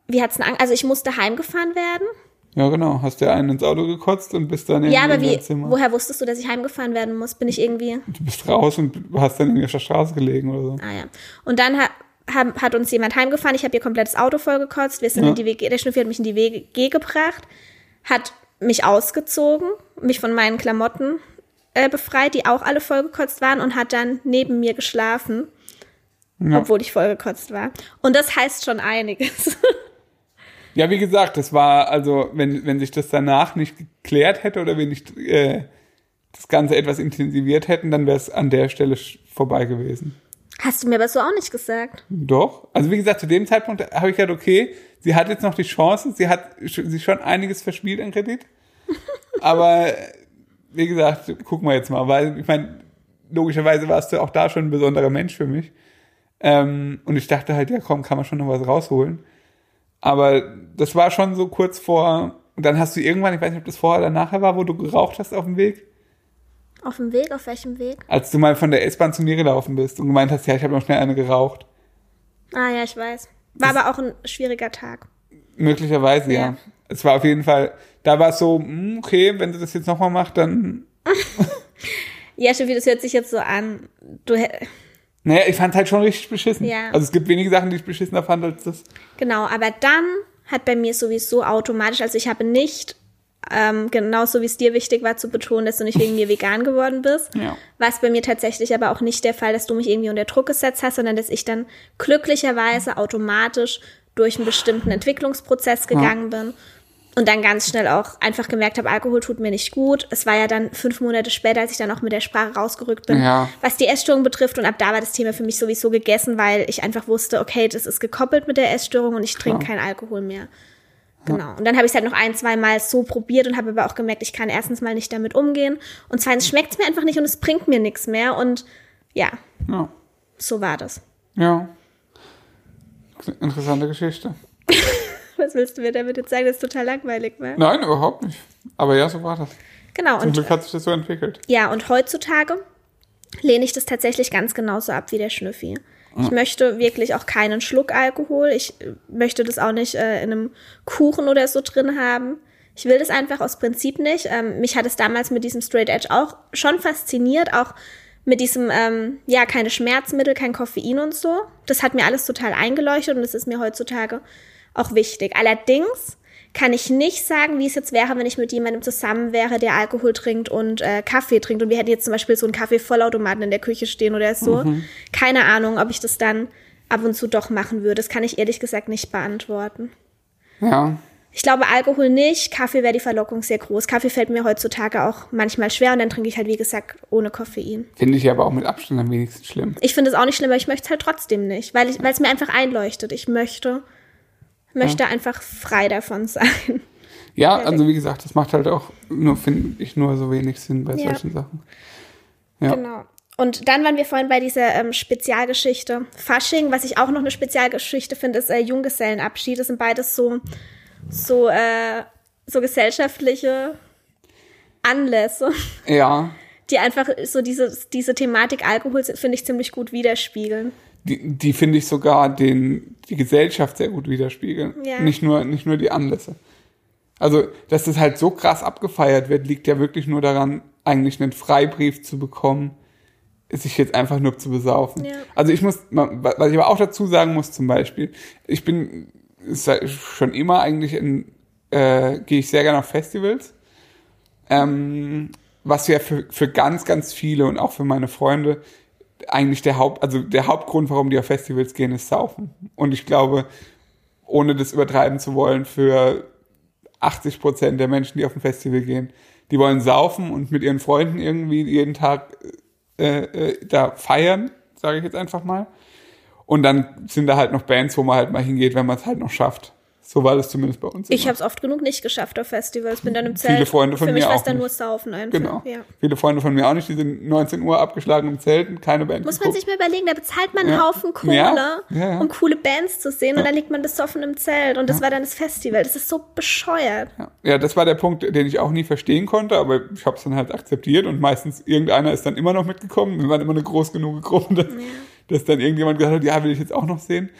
wie hat's denn, also ich musste heimgefahren werden ja, genau. Hast du einen ins Auto gekotzt und bist dann in Ja, aber wie, Zimmer. woher wusstest du, dass ich heimgefahren werden muss? Bin ich irgendwie. Du bist raus und hast dann in der Straße gelegen oder so. Ah ja. Und dann hat, hat, hat uns jemand heimgefahren. Ich habe ihr komplettes Auto vollgekotzt. Wir sind ja. in die WG, der Schnüffel hat mich in die WG gebracht, hat mich ausgezogen, mich von meinen Klamotten äh, befreit, die auch alle vollgekotzt waren und hat dann neben mir geschlafen. Ja. Obwohl ich vollgekotzt war. Und das heißt schon einiges. Ja, wie gesagt, das war, also, wenn, wenn sich das danach nicht geklärt hätte oder wir nicht äh, das Ganze etwas intensiviert hätten, dann wäre es an der Stelle vorbei gewesen. Hast du mir aber so auch nicht gesagt. Doch. Also wie gesagt, zu dem Zeitpunkt habe ich gedacht, okay, sie hat jetzt noch die Chance, sie hat sich schon einiges verspielt an Kredit. aber wie gesagt, gucken wir jetzt mal, weil ich meine, logischerweise warst du auch da schon ein besonderer Mensch für mich. Ähm, und ich dachte halt, ja komm, kann man schon noch was rausholen. Aber das war schon so kurz vor, und dann hast du irgendwann, ich weiß nicht, ob das vorher oder nachher war, wo du geraucht hast auf dem Weg. Auf dem Weg? Auf welchem Weg? Als du mal von der S-Bahn zu mir gelaufen bist und gemeint hast, ja, ich habe noch schnell eine geraucht. Ah ja, ich weiß. War das aber auch ein schwieriger Tag. Möglicherweise, ja. ja. Es war auf jeden Fall, da war es so, hm, okay, wenn du das jetzt nochmal machst, dann. ja, Steffi, das hört sich jetzt so an. Du naja, ich fand halt schon richtig beschissen. Ja. Also es gibt wenige Sachen, die ich beschissener fand als das. Genau, aber dann hat bei mir sowieso automatisch, also ich habe nicht, ähm, genauso wie es dir wichtig war zu betonen, dass du nicht wegen mir vegan geworden bist, ja. war es bei mir tatsächlich aber auch nicht der Fall, dass du mich irgendwie unter Druck gesetzt hast, sondern dass ich dann glücklicherweise automatisch durch einen bestimmten Entwicklungsprozess gegangen ja. bin und dann ganz schnell auch einfach gemerkt habe, Alkohol tut mir nicht gut. Es war ja dann fünf Monate später, als ich dann auch mit der Sprache rausgerückt bin, ja. was die Essstörung betrifft. Und ab da war das Thema für mich sowieso gegessen, weil ich einfach wusste, okay, das ist gekoppelt mit der Essstörung und ich trinke keinen Alkohol mehr. Genau. Und dann habe ich es halt noch ein, zwei Mal so probiert und habe aber auch gemerkt, ich kann erstens mal nicht damit umgehen und zweitens schmeckt es mir einfach nicht und es bringt mir nichts mehr. Und ja, ja, so war das. Ja. Interessante Geschichte. Was willst du mir damit jetzt sagen, dass es total langweilig war? Nein, überhaupt nicht. Aber ja, so war das. Genau. Zum und, Glück hat sich das so entwickelt. Ja, und heutzutage lehne ich das tatsächlich ganz genauso ab wie der Schnüffi. Ich möchte wirklich auch keinen Schluck Alkohol. Ich möchte das auch nicht äh, in einem Kuchen oder so drin haben. Ich will das einfach aus Prinzip nicht. Ähm, mich hat es damals mit diesem Straight Edge auch schon fasziniert, auch mit diesem, ähm, ja, keine Schmerzmittel, kein Koffein und so. Das hat mir alles total eingeleuchtet und das ist mir heutzutage auch wichtig. Allerdings kann ich nicht sagen, wie es jetzt wäre, wenn ich mit jemandem zusammen wäre, der Alkohol trinkt und äh, Kaffee trinkt und wir hätten jetzt zum Beispiel so einen Kaffee-Vollautomaten in der Küche stehen oder so. Mhm. Keine Ahnung, ob ich das dann ab und zu doch machen würde. Das kann ich ehrlich gesagt nicht beantworten. Ja. Ich glaube Alkohol nicht, Kaffee wäre die Verlockung sehr groß. Kaffee fällt mir heutzutage auch manchmal schwer und dann trinke ich halt, wie gesagt, ohne Koffein. Finde ich aber auch mit Abstand am wenigsten schlimm. Ich finde es auch nicht schlimm, aber ich möchte es halt trotzdem nicht, weil es mir einfach einleuchtet. Ich möchte möchte ja. einfach frei davon sein. Ja, also wie gesagt, das macht halt auch nur, finde ich, nur so wenig Sinn bei ja. solchen Sachen. Ja. Genau. Und dann waren wir vorhin bei dieser ähm, Spezialgeschichte Fasching. Was ich auch noch eine Spezialgeschichte finde, ist äh, Junggesellenabschied. Das sind beides so, so, äh, so gesellschaftliche Anlässe. Ja. Die einfach so diese, diese Thematik Alkohol, finde ich, ziemlich gut widerspiegeln die, die finde ich sogar den, die Gesellschaft sehr gut widerspiegeln. Ja. Nicht nur, nicht nur die Anlässe. Also, dass das halt so krass abgefeiert wird, liegt ja wirklich nur daran, eigentlich einen Freibrief zu bekommen, sich jetzt einfach nur zu besaufen. Ja. Also ich muss, was ich aber auch dazu sagen muss zum Beispiel, ich bin schon immer eigentlich in, äh, gehe ich sehr gerne auf Festivals. Ähm, was ja für, für ganz, ganz viele und auch für meine Freunde eigentlich der Haupt, also der Hauptgrund, warum die auf Festivals gehen, ist Saufen. Und ich glaube, ohne das übertreiben zu wollen, für 80 Prozent der Menschen, die auf ein Festival gehen, die wollen saufen und mit ihren Freunden irgendwie jeden Tag äh, äh, da feiern, sage ich jetzt einfach mal. Und dann sind da halt noch Bands, wo man halt mal hingeht, wenn man es halt noch schafft. So war das zumindest bei uns. Ich habe es oft genug nicht geschafft auf Festivals. Bin dann im Zelt. Viele Freunde von Für mich mir auch. dann nur saufen einfach. Genau. Ja. Viele Freunde von mir auch nicht. Die sind 19 Uhr abgeschlagen im Zelt und keine Band. Muss man sich mal überlegen, da bezahlt man einen ja. Haufen Kohle, ja. um coole Bands zu sehen und dann liegt man besoffen im Zelt und das war dann das Festival. Das ist so bescheuert. Ja. das war der Punkt, den ich auch nie verstehen konnte, aber ich habe es dann halt akzeptiert und meistens irgendeiner ist dann immer noch mitgekommen. Wir waren immer eine groß genug Gruppe, dass, dass dann irgendjemand gesagt hat, ja, will ich jetzt auch noch sehen.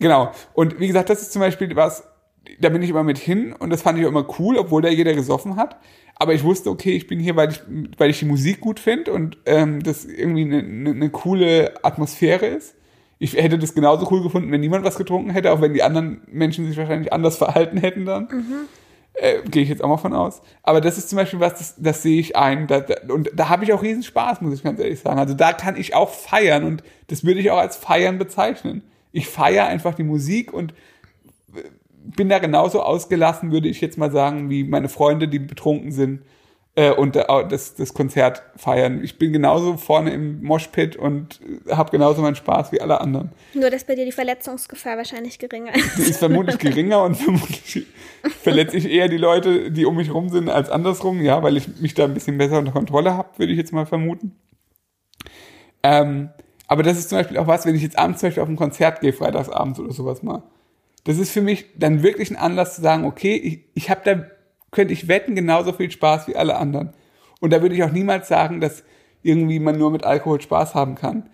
Genau. Und wie gesagt, das ist zum Beispiel was, da bin ich immer mit hin und das fand ich auch immer cool, obwohl da jeder gesoffen hat. Aber ich wusste, okay, ich bin hier, weil ich, weil ich die Musik gut finde und ähm, das irgendwie eine, eine, eine coole Atmosphäre ist. Ich hätte das genauso cool gefunden, wenn niemand was getrunken hätte, auch wenn die anderen Menschen sich wahrscheinlich anders verhalten hätten dann. Mhm. Äh, Gehe ich jetzt auch mal von aus. Aber das ist zum Beispiel was, das, das sehe ich ein. Da, da, und da habe ich auch riesen Spaß, muss ich ganz ehrlich sagen. Also da kann ich auch feiern und das würde ich auch als Feiern bezeichnen. Ich feiere einfach die Musik und bin da genauso ausgelassen, würde ich jetzt mal sagen, wie meine Freunde, die betrunken sind äh, und äh, das, das Konzert feiern. Ich bin genauso vorne im Moshpit und habe genauso meinen Spaß wie alle anderen. Nur, dass bei dir die Verletzungsgefahr wahrscheinlich geringer ist. Die ist vermutlich geringer und vermutlich verletze ich eher die Leute, die um mich rum sind, als andersrum, ja, weil ich mich da ein bisschen besser unter Kontrolle habe, würde ich jetzt mal vermuten. Ähm, aber das ist zum Beispiel auch was, wenn ich jetzt abends zum Beispiel auf ein Konzert gehe, freitagsabends oder sowas mal das ist für mich dann wirklich ein Anlass zu sagen, okay, ich, ich habe da, könnte ich wetten, genauso viel Spaß wie alle anderen. Und da würde ich auch niemals sagen, dass irgendwie man nur mit Alkohol Spaß haben kann.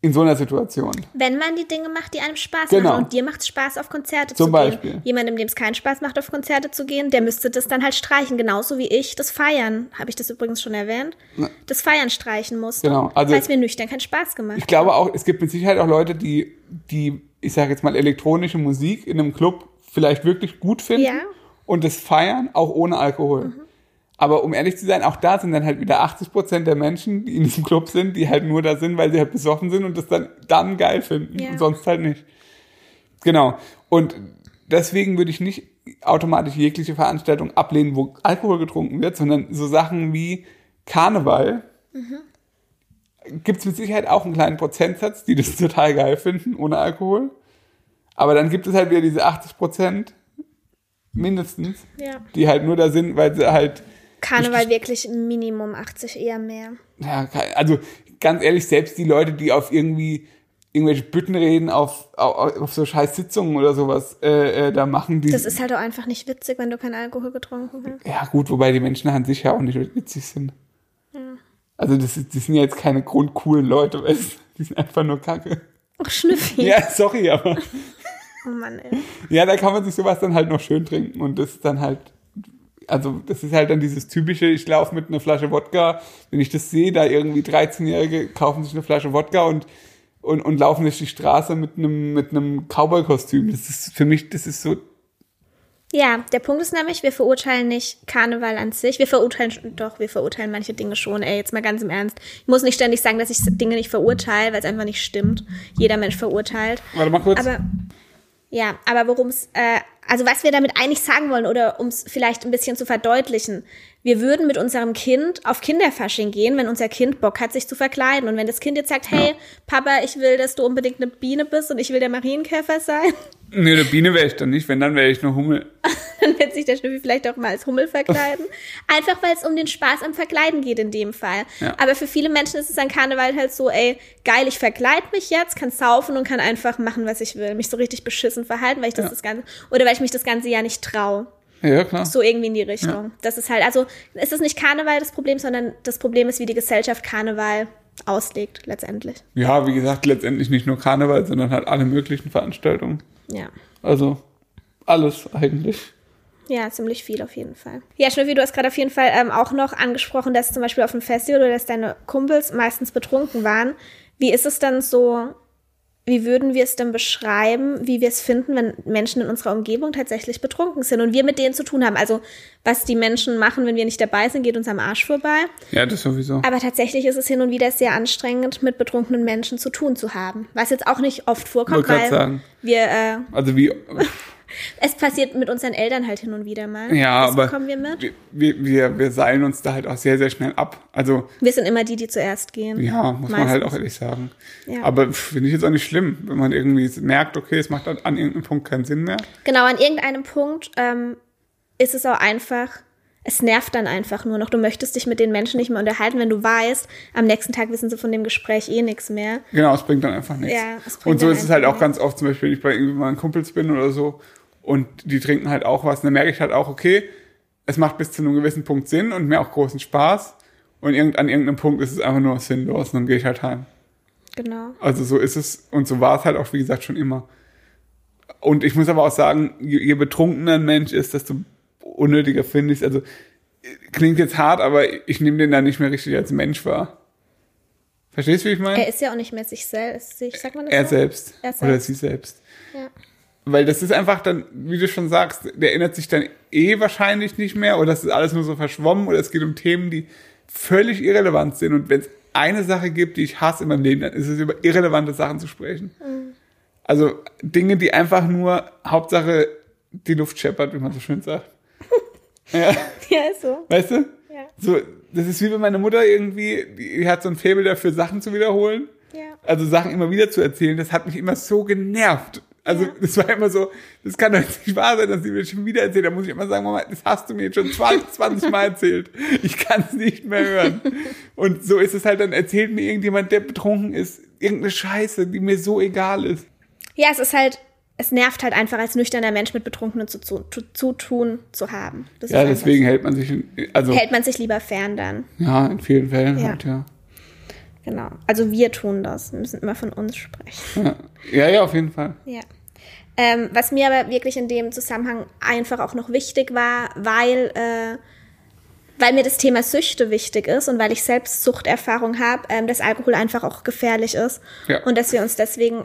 In so einer Situation. Wenn man die Dinge macht, die einem Spaß genau. machen. Und dir macht es Spaß, auf Konzerte Zum zu Beispiel. gehen. Jemandem, dem es keinen Spaß macht, auf Konzerte zu gehen, der müsste das dann halt streichen. Genauso wie ich das Feiern, habe ich das übrigens schon erwähnt, das Feiern streichen musste. Genau. Also, weil es mir nüchtern keinen Spaß gemacht Ich glaube auch, es gibt mit Sicherheit auch Leute, die, die ich sage jetzt mal, elektronische Musik in einem Club vielleicht wirklich gut finden ja. und das feiern, auch ohne Alkohol. Mhm. Aber um ehrlich zu sein, auch da sind dann halt wieder 80 Prozent der Menschen, die in diesem Club sind, die halt nur da sind, weil sie halt besoffen sind und das dann, dann geil finden ja. und sonst halt nicht. Genau. Und deswegen würde ich nicht automatisch jegliche Veranstaltung ablehnen, wo Alkohol getrunken wird, sondern so Sachen wie Karneval, mhm gibt es mit Sicherheit auch einen kleinen Prozentsatz, die das total geil finden, ohne Alkohol. Aber dann gibt es halt wieder diese 80 Prozent, mindestens, ja. die halt nur da sind, weil sie halt. Karneval wirklich Minimum 80, eher mehr. Ja, also ganz ehrlich, selbst die Leute, die auf irgendwie irgendwelche Büttenreden auf, auf, auf so scheiß Sitzungen oder sowas äh, äh, da machen. Die, das ist halt auch einfach nicht witzig, wenn du keinen Alkohol getrunken hast. Ja gut, wobei die Menschen an sich ja auch nicht witzig sind. Also das, ist, das sind ja jetzt keine grundcoolen Leute, weißt Die sind einfach nur kacke. Ach, Schnüffi. Ja, sorry, aber. Oh Mann, ey. Ja, da kann man sich sowas dann halt noch schön trinken und das ist dann halt, also das ist halt dann dieses typische, ich laufe mit einer Flasche Wodka, wenn ich das sehe, da irgendwie 13-Jährige kaufen sich eine Flasche Wodka und, und, und laufen durch die Straße mit einem, mit einem Cowboy-Kostüm. Das ist für mich, das ist so ja, der Punkt ist nämlich, wir verurteilen nicht Karneval an sich. Wir verurteilen, doch, wir verurteilen manche Dinge schon. Ey, jetzt mal ganz im Ernst. Ich muss nicht ständig sagen, dass ich Dinge nicht verurteile, weil es einfach nicht stimmt. Jeder Mensch verurteilt. Warte mal kurz. Aber, ja, aber worum es, äh, also was wir damit eigentlich sagen wollen oder um es vielleicht ein bisschen zu verdeutlichen, wir würden mit unserem Kind auf Kinderfasching gehen, wenn unser Kind Bock hat, sich zu verkleiden. Und wenn das Kind jetzt sagt, hey, Papa, ich will, dass du unbedingt eine Biene bist und ich will der Marienkäfer sein, Nee, eine Biene wäre ich dann nicht, wenn dann wäre ich eine Hummel. dann wird sich der Schnüffel vielleicht auch mal als Hummel verkleiden. Einfach weil es um den Spaß am Verkleiden geht in dem Fall. Ja. Aber für viele Menschen ist es an Karneval halt so, ey, geil, ich verkleide mich jetzt, kann saufen und kann einfach machen, was ich will. Mich so richtig beschissen verhalten, weil ich das, ja. das Ganze, oder weil ich mich das ganze Jahr nicht traue. Ja, klar. So irgendwie in die Richtung. Ja. Das ist halt, also, es ist nicht Karneval das Problem, sondern das Problem ist, wie die Gesellschaft Karneval auslegt, letztendlich. Ja, wie gesagt, letztendlich nicht nur Karneval, sondern halt alle möglichen Veranstaltungen. Ja. Also alles eigentlich. Ja, ziemlich viel auf jeden Fall. Ja, Schnüffi, du hast gerade auf jeden Fall ähm, auch noch angesprochen, dass zum Beispiel auf dem Festival oder dass deine Kumpels meistens betrunken waren. Wie ist es dann so, wie würden wir es denn beschreiben, wie wir es finden, wenn Menschen in unserer Umgebung tatsächlich betrunken sind und wir mit denen zu tun haben? Also, was die Menschen machen, wenn wir nicht dabei sind, geht uns am Arsch vorbei. Ja, das sowieso. Aber tatsächlich ist es hin und wieder sehr anstrengend, mit betrunkenen Menschen zu tun zu haben. Was jetzt auch nicht oft vorkommt, weil sagen. wir. Äh, also, wie. Es passiert mit unseren Eltern halt hin und wieder mal. Ja, das aber bekommen wir mit. Wir, wir, wir seilen uns da halt auch sehr, sehr schnell ab. Also wir sind immer die, die zuerst gehen. Ja, muss meistens. man halt auch ehrlich sagen. Ja. Aber finde ich jetzt auch nicht schlimm, wenn man irgendwie merkt, okay, es macht an, an irgendeinem Punkt keinen Sinn mehr. Genau, an irgendeinem Punkt ähm, ist es auch einfach es nervt dann einfach nur noch. Du möchtest dich mit den Menschen nicht mehr unterhalten, wenn du weißt, am nächsten Tag wissen sie von dem Gespräch eh nichts mehr. Genau, es bringt dann einfach nichts. Ja, und so ist es halt auch ganz oft, zum Beispiel, wenn ich bei irgendjemandem Kumpels bin oder so und die trinken halt auch was. Und dann merke ich halt auch, okay, es macht bis zu einem gewissen Punkt Sinn und mir auch großen Spaß. Und irgend, an irgendeinem Punkt ist es einfach nur sinnlos und dann gehe ich halt heim. Genau. Also so ist es und so war es halt auch, wie gesagt, schon immer. Und ich muss aber auch sagen, je, je betrunkener ein Mensch ist, desto unnötiger finde ich es. Also klingt jetzt hart, aber ich nehme den dann nicht mehr richtig als Mensch wahr. Verstehst du, wie ich meine? Er ist ja auch nicht mehr sich selbst. Sagt man das er, selbst. er selbst. Oder sie selbst. Ja. Weil das ist einfach dann, wie du schon sagst, der erinnert sich dann eh wahrscheinlich nicht mehr oder das ist alles nur so verschwommen oder es geht um Themen, die völlig irrelevant sind. Und wenn es eine Sache gibt, die ich hasse in meinem Leben, dann ist es über irrelevante Sachen zu sprechen. Mhm. Also Dinge, die einfach nur Hauptsache die Luft scheppert, wie man so schön sagt. ja. ja, ist so. Weißt du? Ja. So, das ist wie wenn meine Mutter irgendwie, die hat so ein Faible dafür, Sachen zu wiederholen. Ja. Also Sachen immer wieder zu erzählen, das hat mich immer so genervt. Also ja. das war immer so, das kann doch nicht wahr sein, dass sie mir schon wieder erzählt. Da muss ich immer sagen, Mama, das hast du mir jetzt schon 20, 20 Mal erzählt. Ich kann es nicht mehr hören. Und so ist es halt, dann erzählt mir irgendjemand, der betrunken ist, irgendeine Scheiße, die mir so egal ist. Ja, es ist halt, es nervt halt einfach als nüchterner Mensch mit Betrunkenen zu, zu, zu, zu tun zu haben. Das ja, deswegen hält man sich, also. Hält man sich lieber fern dann. Ja, in vielen Fällen ja. halt, ja. Genau. Also wir tun das. Wir müssen immer von uns sprechen. Ja, ja, ja auf jeden Fall. Ja. Ähm, was mir aber wirklich in dem Zusammenhang einfach auch noch wichtig war, weil, äh, weil mir das Thema Süchte wichtig ist und weil ich selbst Suchterfahrung habe, ähm, dass Alkohol einfach auch gefährlich ist. Ja. Und dass wir uns deswegen,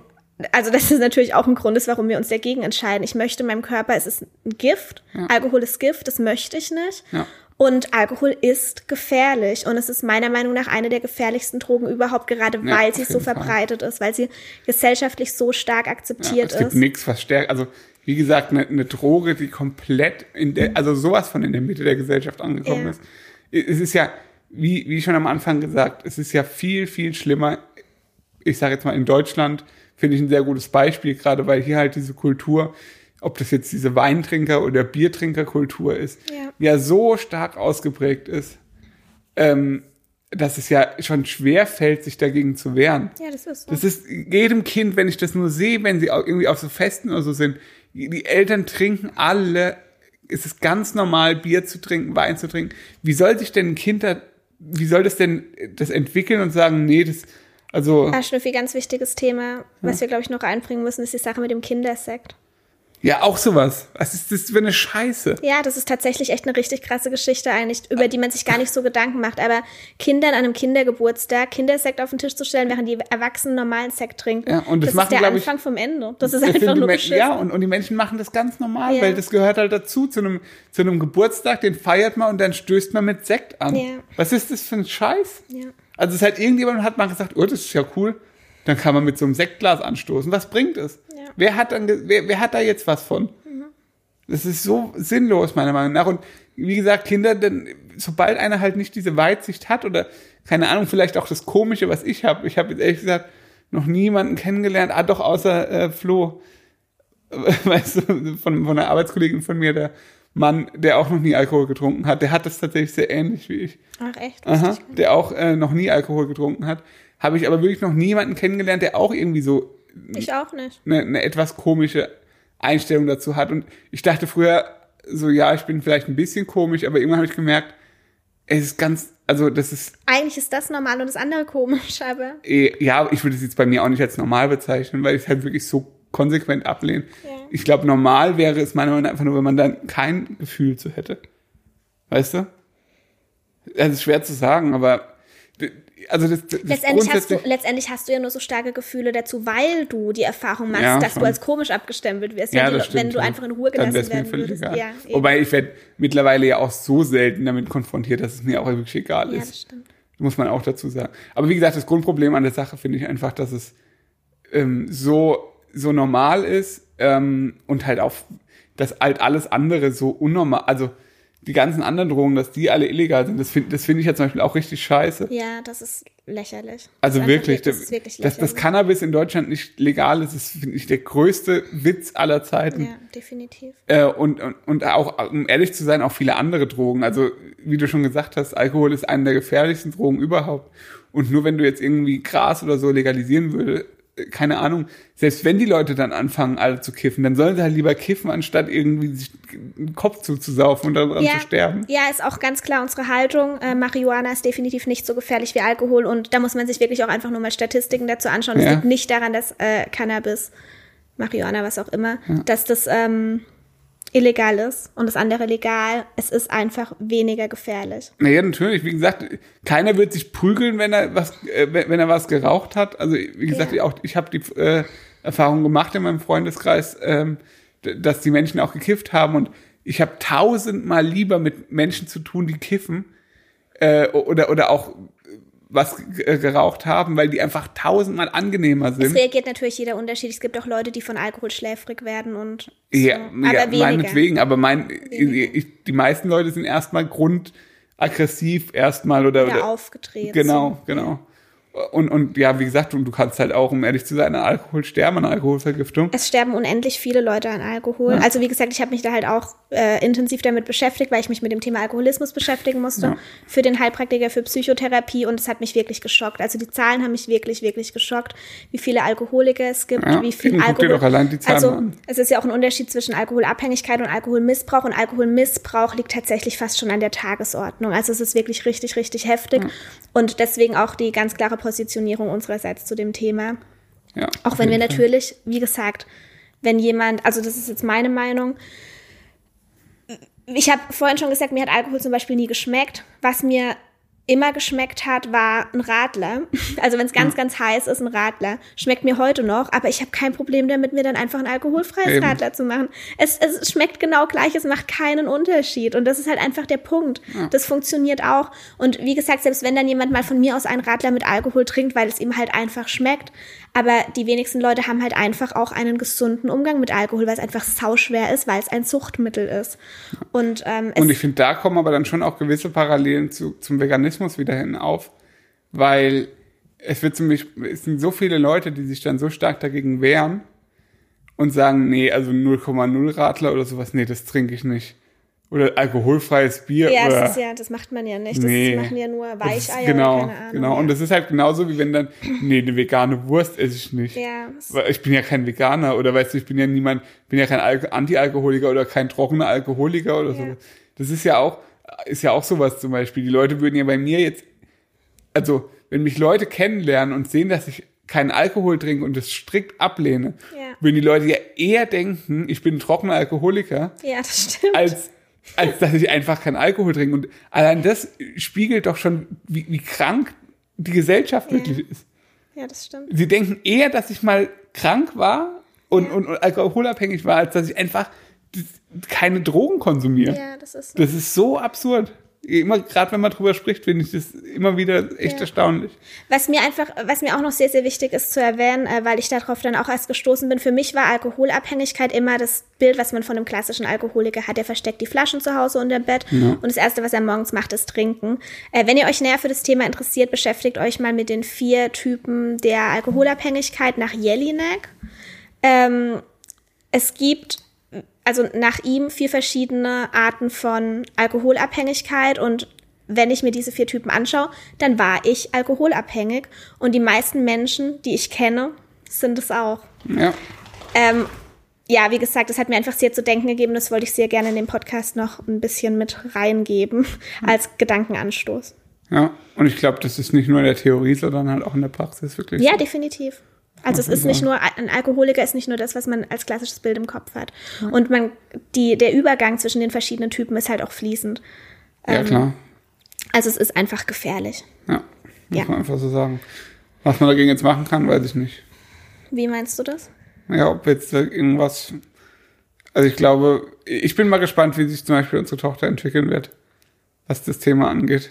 also das ist natürlich auch ein Grund ist, warum wir uns dagegen entscheiden. Ich möchte meinem Körper, es ist ein Gift. Ja. Alkohol ist Gift, das möchte ich nicht. Ja. Und Alkohol ist gefährlich und es ist meiner Meinung nach eine der gefährlichsten Drogen überhaupt, gerade ja, weil sie so Fall. verbreitet ist, weil sie gesellschaftlich so stark akzeptiert ja, es ist. Es gibt nichts, was stärkt. Also wie gesagt, eine, eine, Droge, die komplett in der, also sowas von in der Mitte der Gesellschaft angekommen ja. ist. Es ist ja, wie, wie schon am Anfang gesagt, es ist ja viel, viel schlimmer. Ich sage jetzt mal in Deutschland finde ich ein sehr gutes Beispiel, gerade weil hier halt diese Kultur ob das jetzt diese Weintrinker- oder Biertrinkerkultur ist, ja, ja so stark ausgeprägt ist, ähm, dass es ja schon schwer fällt, sich dagegen zu wehren. Ja, das ist so. Das ist jedem Kind, wenn ich das nur sehe, wenn sie irgendwie auf so Festen oder so sind, die Eltern trinken alle, es ist ganz normal, Bier zu trinken, Wein zu trinken. Wie soll sich denn ein Kind da, wie soll das denn das entwickeln und sagen, nee, das, also. Ja, Schnüffi, ganz wichtiges Thema, was ja. wir, glaube ich, noch einbringen müssen, ist die Sache mit dem Kindersekt. Ja, auch sowas. Was ist das für eine Scheiße? Ja, das ist tatsächlich echt eine richtig krasse Geschichte eigentlich, über die man sich gar nicht so Gedanken macht. Aber Kindern an einem Kindergeburtstag Kindersekt auf den Tisch zu stellen, während die Erwachsenen normalen Sekt trinken, ja, und das, das machen, ist der Anfang ich, vom Ende. Das ist einfach nur beschissen. Ja, und, und die Menschen machen das ganz normal, ja. weil das gehört halt dazu, zu einem, zu einem Geburtstag, den feiert man und dann stößt man mit Sekt an. Ja. Was ist das für ein Scheiß? Ja. Also es hat irgendjemand hat mal gesagt, oh, das ist ja cool. Dann kann man mit so einem Sektglas anstoßen. Was bringt es? Wer hat dann, wer, wer hat da jetzt was von? Das ist so sinnlos, meiner Meinung nach. Und wie gesagt, Kinder, denn, sobald einer halt nicht diese Weitsicht hat oder keine Ahnung, vielleicht auch das Komische, was ich habe. Ich habe jetzt ehrlich gesagt noch niemanden kennengelernt, ah doch, außer äh, Flo, weißt du, von, von einer Arbeitskollegin von mir, der Mann, der auch noch nie Alkohol getrunken hat, der hat das tatsächlich sehr ähnlich wie ich. Ach echt? Aha, der auch äh, noch nie Alkohol getrunken hat. Habe ich aber wirklich noch niemanden kennengelernt, der auch irgendwie so. Ich auch nicht. Eine, eine etwas komische Einstellung dazu hat. Und ich dachte früher so, ja, ich bin vielleicht ein bisschen komisch, aber irgendwann habe ich gemerkt, es ist ganz, also das ist. Eigentlich ist das normal und das andere komisch, aber. Eh, ja, ich würde es jetzt bei mir auch nicht als normal bezeichnen, weil ich es halt wirklich so konsequent ablehne. Ja. ich glaube, normal wäre es meiner Meinung nach einfach nur, wenn man dann kein Gefühl zu hätte. Weißt du? Das ist schwer zu sagen, aber also das, das letztendlich, hast du, letztendlich hast du ja nur so starke Gefühle dazu, weil du die Erfahrung machst, ja, dass schon. du als komisch abgestempelt wirst, ja, wenn, du, wenn du einfach in Ruhe gelassen werden würdest. Ja, Wobei ich werde mittlerweile ja auch so selten damit konfrontiert, dass es mir auch wirklich egal ist. Ja, das stimmt. Muss man auch dazu sagen. Aber wie gesagt, das Grundproblem an der Sache finde ich einfach, dass es ähm, so, so normal ist ähm, und halt auch, dass halt alles andere so unnormal, also die ganzen anderen Drogen, dass die alle illegal sind, das finde das finde ich ja zum Beispiel auch richtig scheiße. Ja, das ist lächerlich. Also das wirklich, das, ist wirklich lächerlich. Dass das Cannabis in Deutschland nicht legal ist, ist, finde ich, der größte Witz aller Zeiten. Ja, definitiv. Äh, und, und, und auch, um ehrlich zu sein, auch viele andere Drogen. Also, wie du schon gesagt hast, Alkohol ist eine der gefährlichsten Drogen überhaupt. Und nur wenn du jetzt irgendwie Gras oder so legalisieren würdest, keine Ahnung, selbst wenn die Leute dann anfangen, alle zu kiffen, dann sollen sie halt lieber kiffen, anstatt irgendwie sich den Kopf zuzusaufen und daran ja, zu sterben. Ja, ist auch ganz klar unsere Haltung. Äh, Marihuana ist definitiv nicht so gefährlich wie Alkohol und da muss man sich wirklich auch einfach nur mal Statistiken dazu anschauen. Es ja. liegt nicht daran, dass äh, Cannabis, Marihuana, was auch immer, ja. dass das ähm, illegal ist und das andere legal. Es ist einfach weniger gefährlich. Naja, natürlich. Wie gesagt, keiner wird sich prügeln, wenn er was, äh, wenn er was geraucht hat. Also wie gesagt, ja. auch ich habe die äh, Erfahrung gemacht in meinem Freundeskreis, ähm, dass die Menschen auch gekifft haben und ich habe tausendmal lieber mit Menschen zu tun, die kiffen äh, oder oder auch was geraucht haben, weil die einfach tausendmal angenehmer sind. Es reagiert natürlich jeder unterschiedlich. Es gibt auch Leute, die von Alkohol schläfrig werden und so. ja, aber ja, weniger. meinetwegen, aber mein, ich, die meisten Leute sind erstmal grundaggressiv erstmal oder, oder aufgetreten. Genau, genau. Und, und ja, wie gesagt, du, du kannst halt auch, um ehrlich zu sein, an Alkohol sterben, an Alkoholvergiftung. Es sterben unendlich viele Leute an Alkohol. Ja. Also wie gesagt, ich habe mich da halt auch äh, intensiv damit beschäftigt, weil ich mich mit dem Thema Alkoholismus beschäftigen musste ja. für den Heilpraktiker für Psychotherapie und es hat mich wirklich geschockt. Also die Zahlen haben mich wirklich, wirklich geschockt, wie viele Alkoholiker es gibt, ja, wie viel Alkohol. Doch allein die Zahlen also an. es ist ja auch ein Unterschied zwischen Alkoholabhängigkeit und Alkoholmissbrauch und Alkoholmissbrauch liegt tatsächlich fast schon an der Tagesordnung. Also es ist wirklich richtig, richtig heftig und deswegen auch die ganz klare Positionierung unsererseits zu dem Thema. Ja, Auch wenn wir natürlich, wie gesagt, wenn jemand, also das ist jetzt meine Meinung, ich habe vorhin schon gesagt, mir hat Alkohol zum Beispiel nie geschmeckt. Was mir immer geschmeckt hat, war ein Radler. Also wenn es ganz, ganz heiß ist, ein Radler. Schmeckt mir heute noch, aber ich habe kein Problem damit, mir dann einfach ein alkoholfreies Eben. Radler zu machen. Es, es schmeckt genau gleich, es macht keinen Unterschied. Und das ist halt einfach der Punkt. Ja. Das funktioniert auch. Und wie gesagt, selbst wenn dann jemand mal von mir aus einen Radler mit Alkohol trinkt, weil es ihm halt einfach schmeckt, aber die wenigsten Leute haben halt einfach auch einen gesunden Umgang mit Alkohol, weil es einfach sauschwer ist, weil es ein Suchtmittel ist. Und, ähm, und ich finde, da kommen aber dann schon auch gewisse Parallelen zu, zum Veganismus wieder hin auf, weil es wird ziemlich, es sind so viele Leute, die sich dann so stark dagegen wehren und sagen, nee, also 0,0 Radler oder sowas, nee, das trinke ich nicht. Oder alkoholfreies Bier. Ja, oder, das ist ja, das macht man ja nicht. Das nee, machen ja nur Weicheier genau, keine Ahnung. Genau, und das ist halt genauso wie wenn dann, nee, eine vegane Wurst esse ich nicht. Ja. Weil ich bin ja kein Veganer oder weißt du, ich bin ja niemand, bin ja kein Anti-Alkoholiker oder kein trockener Alkoholiker oder ja. so. Das ist ja auch, ist ja auch sowas zum Beispiel. Die Leute würden ja bei mir jetzt, also wenn mich Leute kennenlernen und sehen, dass ich keinen Alkohol trinke und das strikt ablehne, ja. würden die Leute ja eher denken, ich bin ein trockener Alkoholiker. Ja, das stimmt. Als als dass ich einfach keinen Alkohol trinke. Und allein das spiegelt doch schon, wie, wie krank die Gesellschaft ja. wirklich ist. Ja, das stimmt. Sie denken eher, dass ich mal krank war und, ja. und, und alkoholabhängig war, als dass ich einfach keine Drogen konsumiere. Ja, das ist so. Das ist so absurd immer gerade wenn man drüber spricht, finde ich das immer wieder echt ja. erstaunlich. Was mir einfach, was mir auch noch sehr, sehr wichtig ist zu erwähnen, äh, weil ich darauf dann auch erst gestoßen bin, für mich war Alkoholabhängigkeit immer das Bild, was man von einem klassischen Alkoholiker hat. Der versteckt die Flaschen zu Hause unter dem Bett ja. und das Erste, was er morgens macht, ist trinken. Äh, wenn ihr euch näher für das Thema interessiert, beschäftigt euch mal mit den vier Typen der Alkoholabhängigkeit nach Jelinek. Ähm, es gibt also nach ihm vier verschiedene Arten von Alkoholabhängigkeit und wenn ich mir diese vier Typen anschaue, dann war ich alkoholabhängig und die meisten Menschen, die ich kenne, sind es auch. Ja. Ähm, ja, wie gesagt, das hat mir einfach sehr zu denken gegeben. Das wollte ich sehr gerne in den Podcast noch ein bisschen mit reingeben als Gedankenanstoß. Ja, und ich glaube, das ist nicht nur in der Theorie, sondern halt auch in der Praxis wirklich. Ja, so. definitiv. Also es ist nicht nur, ein Alkoholiker ist nicht nur das, was man als klassisches Bild im Kopf hat. Und man, die, der Übergang zwischen den verschiedenen Typen ist halt auch fließend. Ja, ähm, klar. Also es ist einfach gefährlich. Ja, muss ja. man einfach so sagen. Was man dagegen jetzt machen kann, weiß ich nicht. Wie meinst du das? Ja, ob jetzt irgendwas. Also ich glaube, ich bin mal gespannt, wie sich zum Beispiel unsere Tochter entwickeln wird, was das Thema angeht.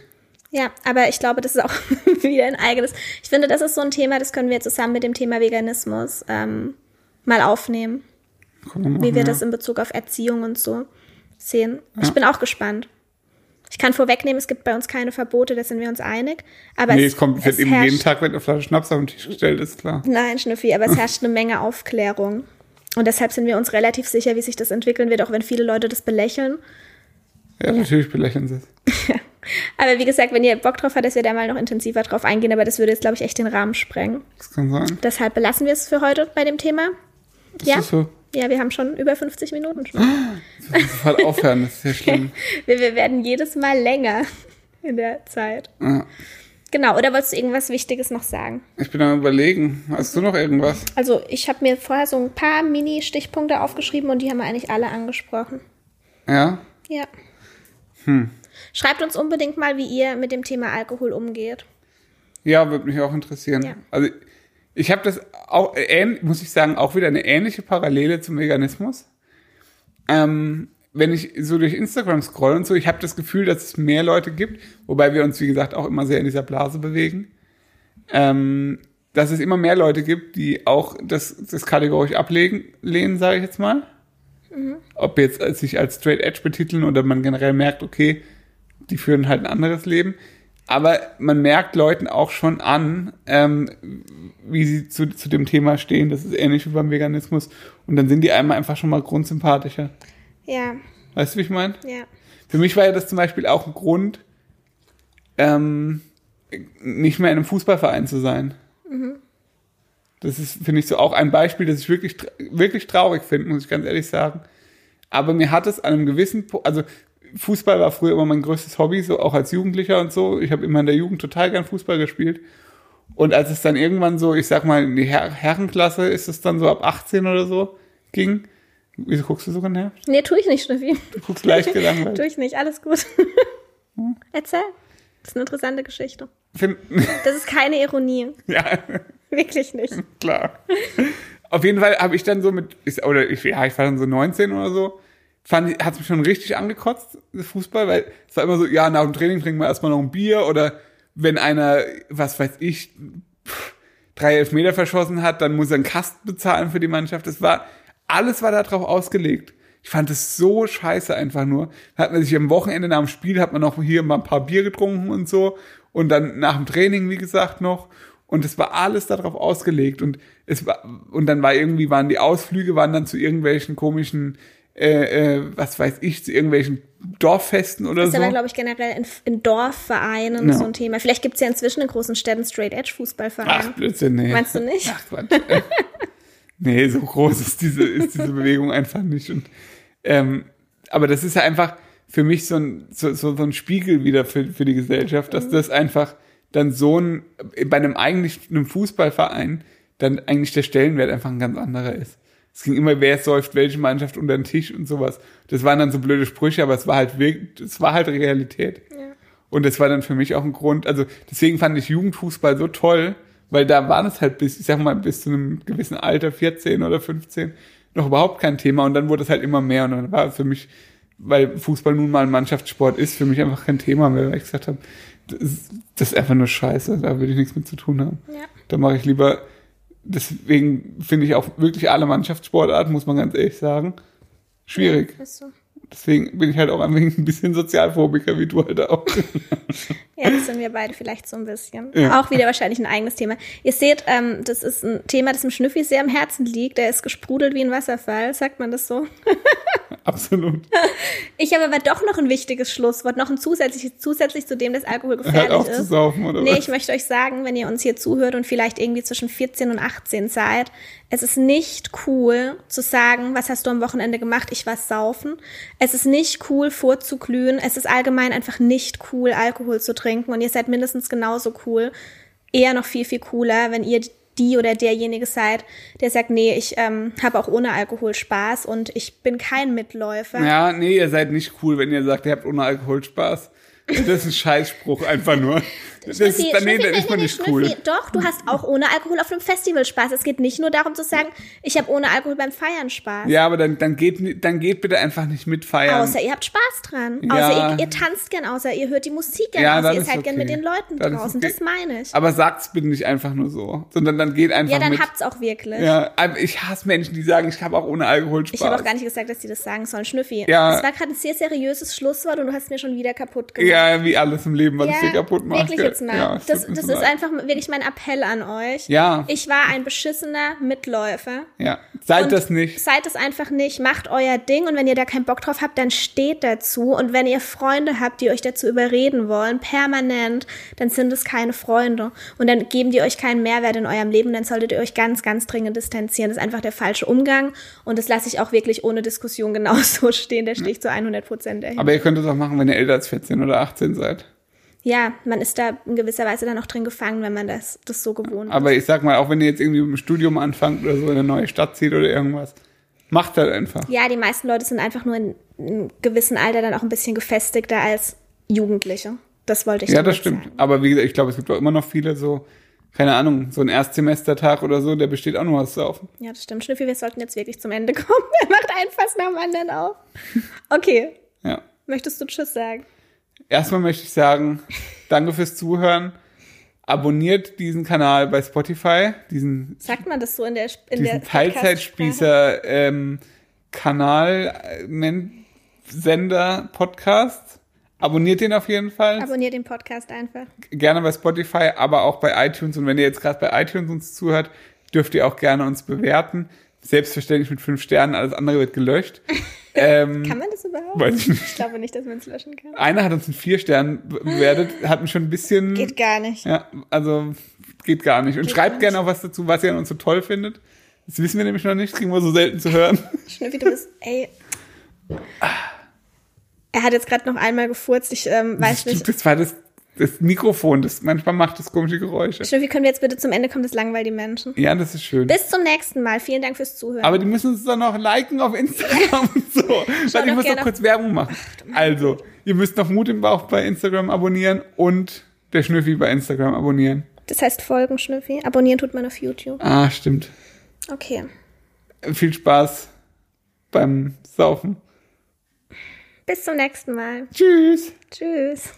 Ja, aber ich glaube, das ist auch wieder ein eigenes. Ich finde, das ist so ein Thema, das können wir zusammen mit dem Thema Veganismus ähm, mal aufnehmen. Machen, wie wir ja. das in Bezug auf Erziehung und so sehen. Ja. Ich bin auch gespannt. Ich kann vorwegnehmen, es gibt bei uns keine Verbote, da sind wir uns einig. Aber nee, es, es kommt es eben jeden Tag, wenn eine Flasche Schnaps auf den Tisch gestellt ist, klar. Nein, Schnüffi, aber es herrscht eine Menge Aufklärung. Und deshalb sind wir uns relativ sicher, wie sich das entwickeln wird, auch wenn viele Leute das belächeln. Ja, natürlich belächeln sie es. aber wie gesagt, wenn ihr Bock drauf habt, dass wir da mal noch intensiver drauf eingehen, aber das würde jetzt, glaube ich, echt den Rahmen sprengen. Das kann sein. Deshalb belassen wir es für heute bei dem Thema. Ist ja? so? Ja, wir haben schon über 50 Minuten schon. Das muss sofort aufhören, das ist ja schlimm. wir, wir, werden jedes Mal länger in der Zeit. Ja. Genau, oder wolltest du irgendwas Wichtiges noch sagen? Ich bin am überlegen. Hast du noch irgendwas? Also ich habe mir vorher so ein paar Mini-Stichpunkte aufgeschrieben und die haben wir eigentlich alle angesprochen. Ja? Ja. Hm. Schreibt uns unbedingt mal, wie ihr mit dem Thema Alkohol umgeht. Ja, würde mich auch interessieren. Ja. Also ich habe das auch, äh, muss ich sagen, auch wieder eine ähnliche Parallele zum Veganismus. Ähm, wenn ich so durch Instagram scroll und so, ich habe das Gefühl, dass es mehr Leute gibt, wobei wir uns, wie gesagt, auch immer sehr in dieser Blase bewegen, ähm, dass es immer mehr Leute gibt, die auch das, das kategorisch ablegen, lehnen, sage ich jetzt mal. Mhm. Ob jetzt sich als Straight Edge betiteln oder man generell merkt, okay, die führen halt ein anderes Leben. Aber man merkt Leuten auch schon an, ähm, wie sie zu, zu dem Thema stehen. Das ist ähnlich wie beim Veganismus. Und dann sind die einmal einfach schon mal grundsympathischer. Ja. Weißt du, wie ich meine? Ja. Für mich war ja das zum Beispiel auch ein Grund, ähm, nicht mehr in einem Fußballverein zu sein. Mhm. Das ist, finde ich, so auch ein Beispiel, das ich wirklich, wirklich traurig finde, muss ich ganz ehrlich sagen. Aber mir hat es an einem gewissen, also Fußball war früher immer mein größtes Hobby, so auch als Jugendlicher und so. Ich habe immer in der Jugend total gern Fußball gespielt. Und als es dann irgendwann so, ich sag mal, in die Her Herrenklasse ist es dann so ab 18 oder so ging. Wieso guckst du so genervt? Nee, tue ich nicht, Steffi. Du guckst leicht gelangweilt. tue ich nicht, alles gut. Hm? Erzähl. Das ist eine interessante Geschichte. Find das ist keine Ironie. Ja. Wirklich nicht. Klar. Auf jeden Fall habe ich dann so mit, oder ich, ja, ich war dann so 19 oder so, fand hat mich schon richtig angekotzt, Fußball, weil es war immer so, ja, nach dem Training trinken wir erstmal noch ein Bier oder wenn einer, was weiß ich, pff, drei Elfmeter verschossen hat, dann muss er einen Kasten bezahlen für die Mannschaft. Das war, alles war darauf ausgelegt. Ich fand es so scheiße einfach nur. Da hat man sich am Wochenende nach dem Spiel, hat man noch hier mal ein paar Bier getrunken und so. Und dann nach dem Training, wie gesagt, noch. Und es war alles darauf ausgelegt. Und es war, und dann war irgendwie, waren die Ausflüge, waren dann zu irgendwelchen komischen äh, äh, was weiß ich, zu irgendwelchen Dorffesten oder so. Das ist aber, glaube ich, generell in, in Dorfvereinen no. so ein Thema. Vielleicht gibt es ja inzwischen in großen Städten Straight Edge Fußballvereine. Ach, Blödsinn, nee. Meinst du nicht? Ach, Quatsch. nee, so groß ist diese, ist diese Bewegung einfach nicht. Und, ähm, aber das ist ja einfach für mich so ein, so, so, so ein Spiegel wieder für, für die Gesellschaft, dass mhm. das einfach dann so ein, bei einem eigentlich einem Fußballverein dann eigentlich der Stellenwert einfach ein ganz anderer ist. Es ging immer, wer säuft welche Mannschaft unter den Tisch und sowas. Das waren dann so blöde Sprüche, aber es war halt wirklich, es war halt Realität. Ja. Und das war dann für mich auch ein Grund, also deswegen fand ich Jugendfußball so toll, weil da waren es halt bis, ich sag mal, bis zu einem gewissen Alter, 14 oder 15, noch überhaupt kein Thema und dann wurde es halt immer mehr und dann war es für mich, weil Fußball nun mal ein Mannschaftssport ist, für mich einfach kein Thema mehr, weil ich gesagt habe, das ist, das ist einfach nur scheiße, da würde ich nichts mit zu tun haben. Ja. Da mache ich lieber deswegen finde ich auch wirklich alle Mannschaftssportarten, muss man ganz ehrlich sagen, schwierig. Ja, so. Deswegen bin ich halt auch ein bisschen Sozialphobiker, wie du halt auch. ja, das sind wir beide vielleicht so ein bisschen. Ja. Auch wieder wahrscheinlich ein eigenes Thema. Ihr seht, ähm, das ist ein Thema, das dem Schnüffi sehr am Herzen liegt. Der ist gesprudelt wie ein Wasserfall, sagt man das so? Absolut. Ich habe aber doch noch ein wichtiges Schlusswort, noch ein zusätzliches, zusätzlich zu dem, dass Alkohol gefährlich Hört auf ist. Zu saufen, oder nee, was? ich möchte euch sagen, wenn ihr uns hier zuhört und vielleicht irgendwie zwischen 14 und 18 seid, es ist nicht cool zu sagen, was hast du am Wochenende gemacht? Ich war saufen. Es ist nicht cool vorzuglühen. Es ist allgemein einfach nicht cool, Alkohol zu trinken. Und ihr seid mindestens genauso cool. Eher noch viel, viel cooler, wenn ihr die oder derjenige seid, der sagt, nee, ich ähm, habe auch ohne Alkohol Spaß und ich bin kein Mitläufer. Ja, nee, ihr seid nicht cool, wenn ihr sagt, ihr habt ohne Alkohol Spaß. Das ist ein Scheißspruch, einfach nur. Das ist, dann, nee, dann ist man nicht cool. Doch, du hast auch ohne Alkohol auf einem Festival Spaß. Es geht nicht nur darum zu sagen, ich habe ohne Alkohol beim Feiern Spaß. Ja, aber dann, dann, geht, dann geht bitte einfach nicht mit feiern. Außer ihr habt Spaß dran. Ja. Außer ihr, ihr, tanzt gern, außer ihr hört die Musik gern, ja, außer ihr seid okay. gern mit den Leuten dann draußen. Okay. Das meine ich. Aber sagt's bitte nicht einfach nur so, sondern dann geht einfach Ja, dann mit. habt's auch wirklich. Ja, ich hasse Menschen, die sagen, ich habe auch ohne Alkohol Spaß. Ich habe auch gar nicht gesagt, dass die das sagen sollen. Schnüffi. Ja. Das war gerade ein sehr seriöses Schlusswort und du hast mir schon wieder kaputt gemacht. Ja, wie alles im Leben, was ja, ich dir kaputt mache. Wirklich jetzt mal. Ja, das, das ist einfach wirklich mein Appell an euch. Ja. Ich war ein beschissener Mitläufer. Ja. Seid und das nicht. Seid es einfach nicht. Macht euer Ding und wenn ihr da keinen Bock drauf habt, dann steht dazu. Und wenn ihr Freunde habt, die euch dazu überreden wollen, permanent, dann sind es keine Freunde. Und dann geben die euch keinen Mehrwert in eurem Leben. Dann solltet ihr euch ganz, ganz dringend distanzieren. Das ist einfach der falsche Umgang. Und das lasse ich auch wirklich ohne Diskussion genauso stehen. Der stehe ich zu 100 Prozent dahin. Aber ihr könnt es auch machen, wenn ihr älter als 14 oder 18 seid ja, man ist da in gewisser Weise dann auch drin gefangen, wenn man das, das so gewohnt ist. Aber ich sag mal, auch wenn ihr jetzt irgendwie mit dem Studium anfangt oder so in eine neue Stadt zieht oder irgendwas, macht halt einfach. Ja, die meisten Leute sind einfach nur in einem gewissen Alter dann auch ein bisschen gefestigter als Jugendliche. Das wollte ich Ja, das stimmt. Sagen. Aber wie gesagt, ich glaube, es gibt auch immer noch viele so, keine Ahnung, so ein Erstsemestertag oder so, der besteht auch nur aus Saufen. Ja, das stimmt. Schnüffi, wir sollten jetzt wirklich zum Ende kommen. Er macht ein Fass nach dem anderen auf. Okay. Ja. Möchtest du Tschüss sagen? Erstmal möchte ich sagen, danke fürs Zuhören. Abonniert diesen Kanal bei Spotify, diesen sagt man das so in der in diesen der Teilzeitspießer ähm, Kanal äh, Sender Podcast. Abonniert den auf jeden Fall. Abonniert den Podcast einfach. Gerne bei Spotify, aber auch bei iTunes. Und wenn ihr jetzt gerade bei iTunes uns zuhört, dürft ihr auch gerne uns bewerten. Selbstverständlich mit fünf Sternen, alles andere wird gelöscht. Ähm, kann man das überhaupt? Weiß ich nicht. Ich glaube nicht, dass man es löschen kann. Einer hat uns in vier Sternen bewertet, hat mich schon ein bisschen. Geht gar nicht. Ja, also geht gar nicht. Und geht schreibt gerne auch was dazu, was ihr an uns so toll findet. Das wissen wir nämlich noch nicht, kriegen wir so selten zu hören. Schnüffi, du bist, ey. Er hat jetzt gerade noch einmal gefurzt, ich ähm, weiß das, nicht. Das war das das Mikrofon, das manchmal macht das komische Geräusche. Schön, wie können wir jetzt bitte zum Ende kommen? Das langweilt die Menschen. Ja, das ist schön. Bis zum nächsten Mal. Vielen Dank fürs Zuhören. Aber die müssen uns dann noch liken auf Instagram und so. Weil ich muss noch kurz Werbung machen. Ach, also, ihr müsst noch Mut im Bauch bei Instagram abonnieren und der Schnüffi bei Instagram abonnieren. Das heißt folgen, Schnüffi. Abonnieren tut man auf YouTube. Ah, stimmt. Okay. Viel Spaß beim Saufen. Bis zum nächsten Mal. Tschüss. Tschüss.